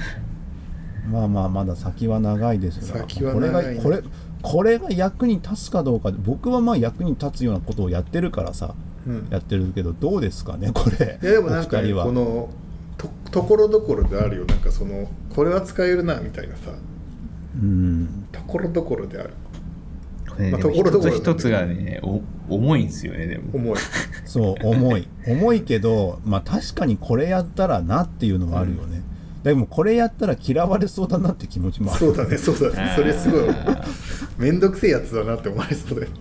A: まあまあまだ先は長いですが。
B: 先は
A: これ
B: 長いね。
A: がこれこれが役に立つかどうか。で僕はまあ役に立つようなことをやってるからさ
B: うん。
A: やってるけどどうですかねこれ。
B: いやでもなんか、ね、このとところどころであるよ。なんかそのこれは使えるなみたいなさ。
A: うん。
B: ところどころである
C: ね、
B: まあところどころ
C: 一つ一つがね、お重いんですよね、でも。
B: 重い。
A: そう重い。重いけどまあ確かにこれやったらなっていうのはあるよね、でもこれやったら嫌われそうだなって気持ちもある。
B: そうだねそうだね。それすごい。めんどくせえやつだなって思われそうだよ。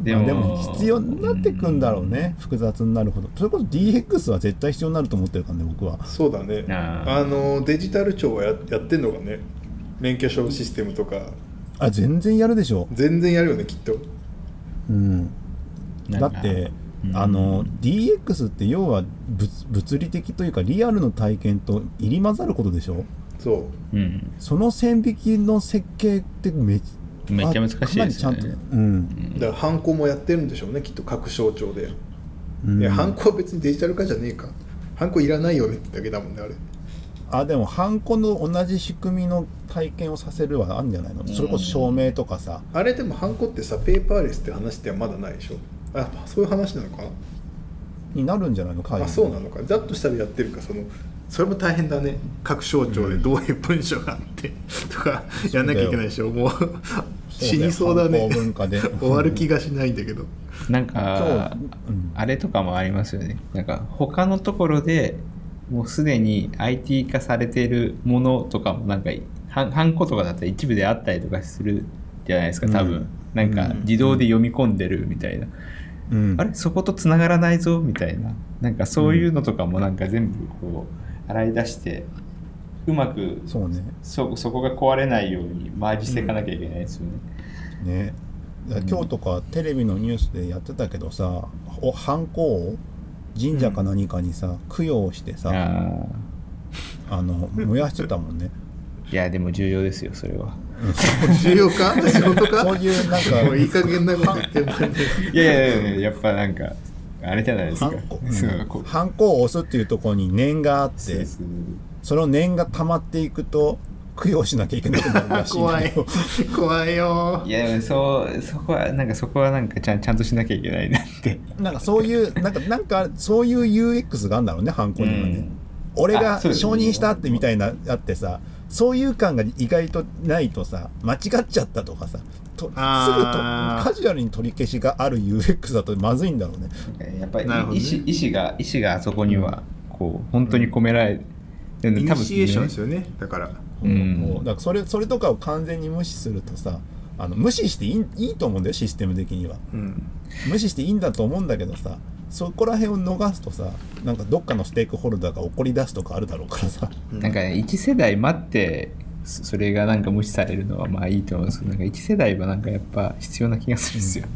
C: で
A: まあでも必要になってくんだろうね、複雑になるほど。それこそ DX は絶対必要になると思ってるからね僕は。
B: そうだね。
C: あ
B: のデジタル庁はややってんのがね。免許証システムとか
A: あ全然やるでしょ。
B: 全然やるよねきっと。
A: うん。だって、
C: うん。
A: あの DX って要は物物理的というかリアルの体験と入り混ざることでしょ。
B: そう。
C: うん。
A: その線引きの設計ってめ
C: めっちゃ難しいですよね。
A: かなりちゃんとうん、
B: だからハンコもやってるんでしょうねきっと各省庁で、
A: うん。
B: いやハンコは別にデジタル化じゃねえか。ハンコいらないよねってだけだもんねあれ
A: あでもハンコの同じ仕組みの体験をさせるはあるんじゃないの、それこそ証明とかさ。
B: あれでもハンコってさペーパーレスって話ってはまだないでしょ？あそういう話なのか？な
A: になるんじゃないの？会議。
B: あそうなのか？ざっとしたらやってるかそのそれも大変だね。各省庁でどういう文書があって、とかやんなきゃいけないでしょ？もう死にそうだね。
A: 文化で。
B: 終わる気がしないんだけど。
C: なんか、
A: うん。
C: あれとかもありますよね。なんか、他のところでもうすでに IT 化されてるものとかもなんかはんハンコとかだったら一部であったりとかするじゃないですか多分、
A: うん
C: なんか
A: うん。
C: 自動で読み込んでるみたいな、
A: うん。
C: あれ？そことつながらないぞみたいな。なんかそういうのとかもなんか全部こう洗い出してうまく
A: そうね。
C: そそこが壊れないようにマージしていかなきゃいけないですよね。
A: ね。だから今日とかテレビのニュースでやってたけどさおハンコを神社か何かにさ、供養してさ
C: あ
A: あの燃やしてたもんね。
C: ーいやでも重要ですよそれは。
B: 重要か？本当か？
A: そういうなんか
B: もういい加減なこと言っても
C: いやいやいややっぱなんかあれじゃないですか。
A: ハンコ、を押すっていうところに念があって
C: そうそう。
A: その念が溜まっていくと供養しなきゃいけなくなるらしいん
B: 怖い。怖いよ。
C: いやでもそうそこはなんかそこはなんかちゃんちゃんとしなきゃいけないなって。
A: なんかそういうなんかなんかそういう UX があるんだろうねハンコにはね、
C: うん。
A: 俺が承認したってみたいなあってさそういう感が意外とないとさ間違っちゃったとかさとすぐとカジュアルに取り消しがある UX だとまずいんだろうね。
C: やっぱり
B: ね。
C: 意思意思が意思があそこにはこう本当に込められてる、
B: イニシエーションです
C: よ。
B: よね。だから。
C: うん
A: もうだからそれそれとかを完全に無視するとさあの無視していいいいと思うんだよシステム的には。
B: うん。
A: 無視していいんだと思うんだけどさそこら辺を逃すとさなんかどっかのステークホルダーが怒り出すとかあるだろうからさ。
C: なんかね一世代待ってそそれがなんか無視されるのはまあいいと思うんですけどなんか一世代はなんかやっぱ必要な気がするんですよ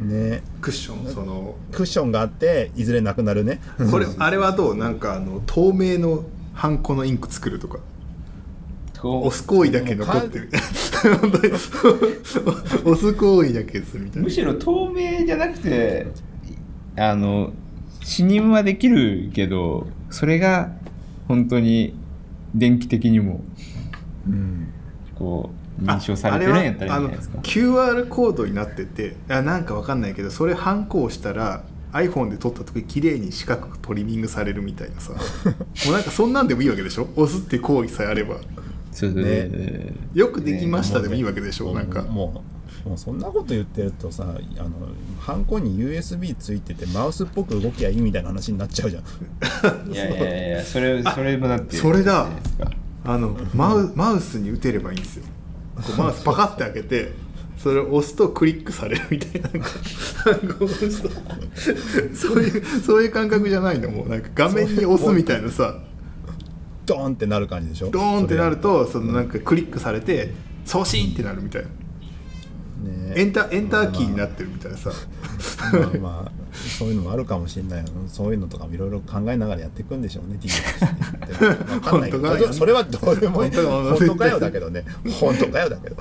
C: ね。
A: ね。
B: クッションその
A: クッションがあっていずれなくなるね。
B: これあれはどう？なんかあの透明のハンコのインク作るとか。
C: と
B: 押す行為だけ残ってる。押す行為だけするみたいな。
C: むしろ透明じゃなくてあの視認はできるけどそれが本当に電気的にも
A: うん
C: こう認証されてるんやったらいいんじゃないですか。
B: QR コードになっててあなんかわかんないけどそれハンコをしたら iPhone で撮った時綺麗に四角くトリミングされるみたいなさ。もうなんかそんなんでもいいわけでしょ？押すって行為さえあれば
C: そうそう
A: ね。
B: よくできましたでもいいわけでしょ、
A: もう
B: なんか。
A: もうもうそんなこと言ってるとさあのハンコに USB ついててマウスっぽく動きゃいいみたいな話になっちゃうじゃん。
C: いやいやいやそれそれもだって
B: それだ。あのマウマウスに打てればいいんですよ。こう マウスパカッて開けてそれを押すとクリックされるみたいな。なんかなんか押すとそういうそういう感覚じゃないのもう。なんか画面に押すみたいなさ
A: ドーンってなる感じでしょ？
B: ドーンってなる
A: と、
B: とそのなんかクリックされて送信ってなるみたいな。
A: ね。
B: エンタエンターキーになってるみたいなさ。
A: まあまあ。そういうのもあるかもしれないよ。そういうのとかもいろいろ考えながらやっていくんでしょうね DX って。かんない それはどうでもいい。
B: 本当かよ
A: 本当かよだけどね。本当かよだけど。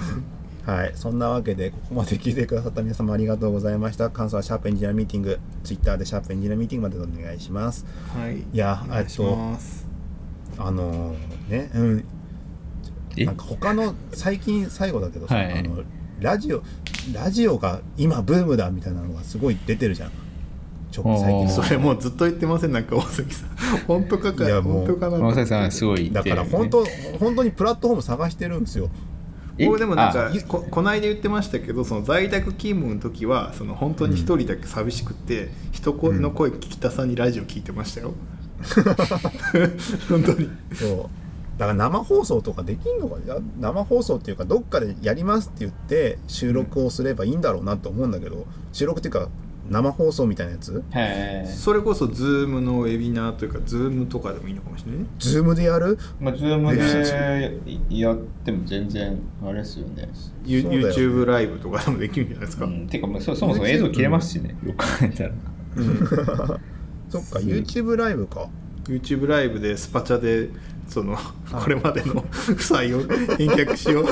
A: はい。そんなわけでここまで聞いてくださった皆様ありがとうございました。感想はシャープエンジニアミーティング。Twitter でシャープエンジニアミーティングまでお願いします。
B: はい。
A: いや
B: いします
A: あのねうん。
C: え？
A: なんか他の最近最後だけどさ、
C: はい。
A: あのラジオラジオが今ブームだみたいなのがすごい出てるじゃん。ちょ最近。
B: それもうずっと言ってません？なんか大崎さん。本当かか
A: いやもう
B: 本当かな
C: 大崎さんはすごい言
A: だから本当、本当にプラットフォーム探してるんですよ。
C: え？
B: 僕でもなんか
C: あ
B: ここないで言ってましたけどその在宅勤務の時はその本当に一人だけ寂しくて、人声の声聞きたさにラジオ聞いてましたよ、本当に。
A: そう。だから生放送とかできんのかな？生放送っていうかどっかでやりますって言って収録をすればいいんだろうなと思うんだけど収録っていうか生放送みたいなやつ？
C: はい
B: それこそ Zoom のウェビナーというか Zoom とかでもいいのかもしれないね。
A: Zoom でやる？
C: まあ、ズームでやっても全然あれですよね。
B: YouTube ライブとかでもできるんじゃないですか、
C: うん、てかもうそそもそも映像切れますしね、よく考えたら。
A: そっか YouTube ライブか。
B: YouTube ライブでスパチャでそのこれまでの 負債を返却しよう。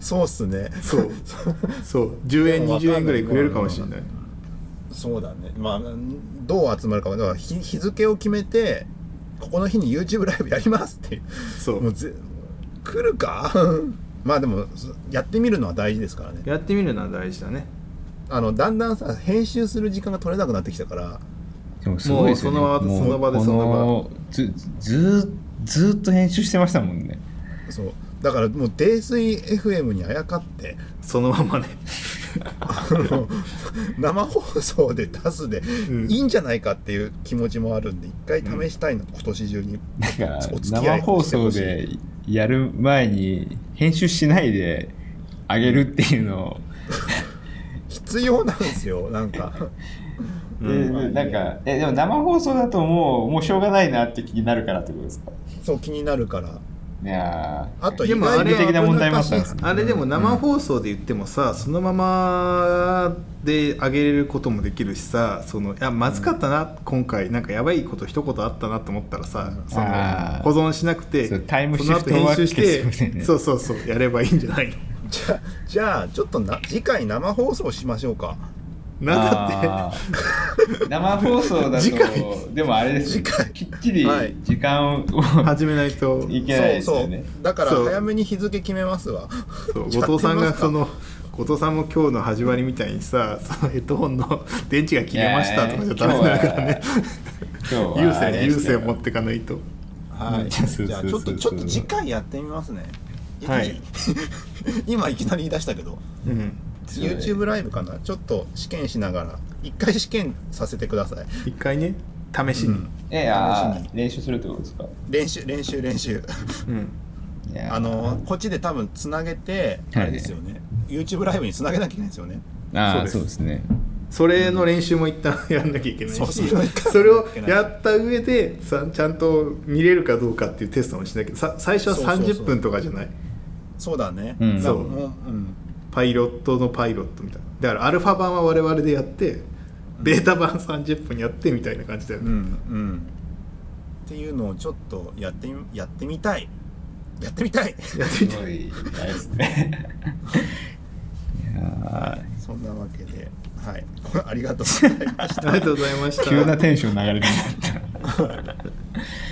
A: そうっすね。
B: そう。そう。10円20円ぐらいくれるかもしれない。
A: そうだね。まあどう集まるかはだから日日付を決めてここの日に YouTube ライブやりますって
B: そう。
A: もうぜ来るか？まあでもやってみるのは大事ですからね。
B: やってみるのは大事だね
A: あのだんだんさ編集する時間が取れなくなってきたから
C: でもすごいですよね。
B: もうそのその場で
C: こ
B: その
C: のずずーずーっと編集してましたもんね。
A: そう。だからもう泥酔 FM にあやかって
B: そのままね
A: あの生放送で出すで
B: うん。
A: いいんじゃないかっていう気持ちもあるんで一回試したいの、今年中に。
C: だから
A: お付き合い
C: 生放送でやる前に編集しないであげるっていうのを、
A: 必要なんですよなんか。
C: で なんかえでも生放送だともうもうしょうがないなって気になるからってことですか？
A: そう気になるから。
C: いやー。
A: あと
B: でもあれ
C: 意外的な問題もあった
B: あれでも生放送で言ってもさ、そのままで上げれることもできるしさそのいやまずかったな、今回。なんかやばいこと一言あったなと思ったらさその
C: あー。
B: 保存しなくて
C: そうタイム
B: その後
C: シフト
B: 編集し
C: は消すよね。
B: てそうそうそうやればいいんじゃないの？
A: じゃあじゃあちょっとな次回生放送しましょうか。
B: なんだって。
C: 生放送だ
B: 次回。
C: とでもあれですよ。
A: 次回。
C: きっちり
A: はい。
C: 時間を。
B: 始めないと。
C: いけないです
A: そうそう。
C: よね
A: だから早めに日付決めますわ。
B: 後藤さんが その後藤さんも今日の始まりみたいにさそのヘッドホンの 電池が切れましたとかじゃダメだからね。有線有線持ってかないと。
A: はい、じゃあちょっとちょっと次回やってみますね。
B: はい？
A: 今いきなり言い出したけど、
B: うん。
A: YouTube ライブかな。ちょっと試験しながら。一回試験させてください。
B: 一回ね。試しに、
A: うん。
C: えあ
A: 試し
C: ー練習するってことですか？
A: 練習練習練習。
B: うん。
A: あのこっちで多分つなげてあ
C: はい。
A: れですよね。YouTube ライブにつなげなきゃいけないんですよね。
C: あー
B: そうです。
C: そうですね。
B: それの練習も一旦やんなきゃいけないし、
A: それを一回
B: それをやった上でさちゃんと見れるかどうかっていうテストもしなきゃさ最初は
A: そうそうそう。
B: 30分とかじゃない？
A: そうだね。
C: うん
A: だからもううん
B: パイロットのパイロットみたいなだからアルファ版は我々でやってベータ版30分やってみたいな感じだよ
A: うん
B: ね、
A: うん。っていうのをちょっとやってみやってみたい。やってみたい。
B: やってみて
C: すごいですねいや
A: そんなわけで、はい。ありがとうございました。
B: ありがとうございました
C: ー急なテンション流れてきた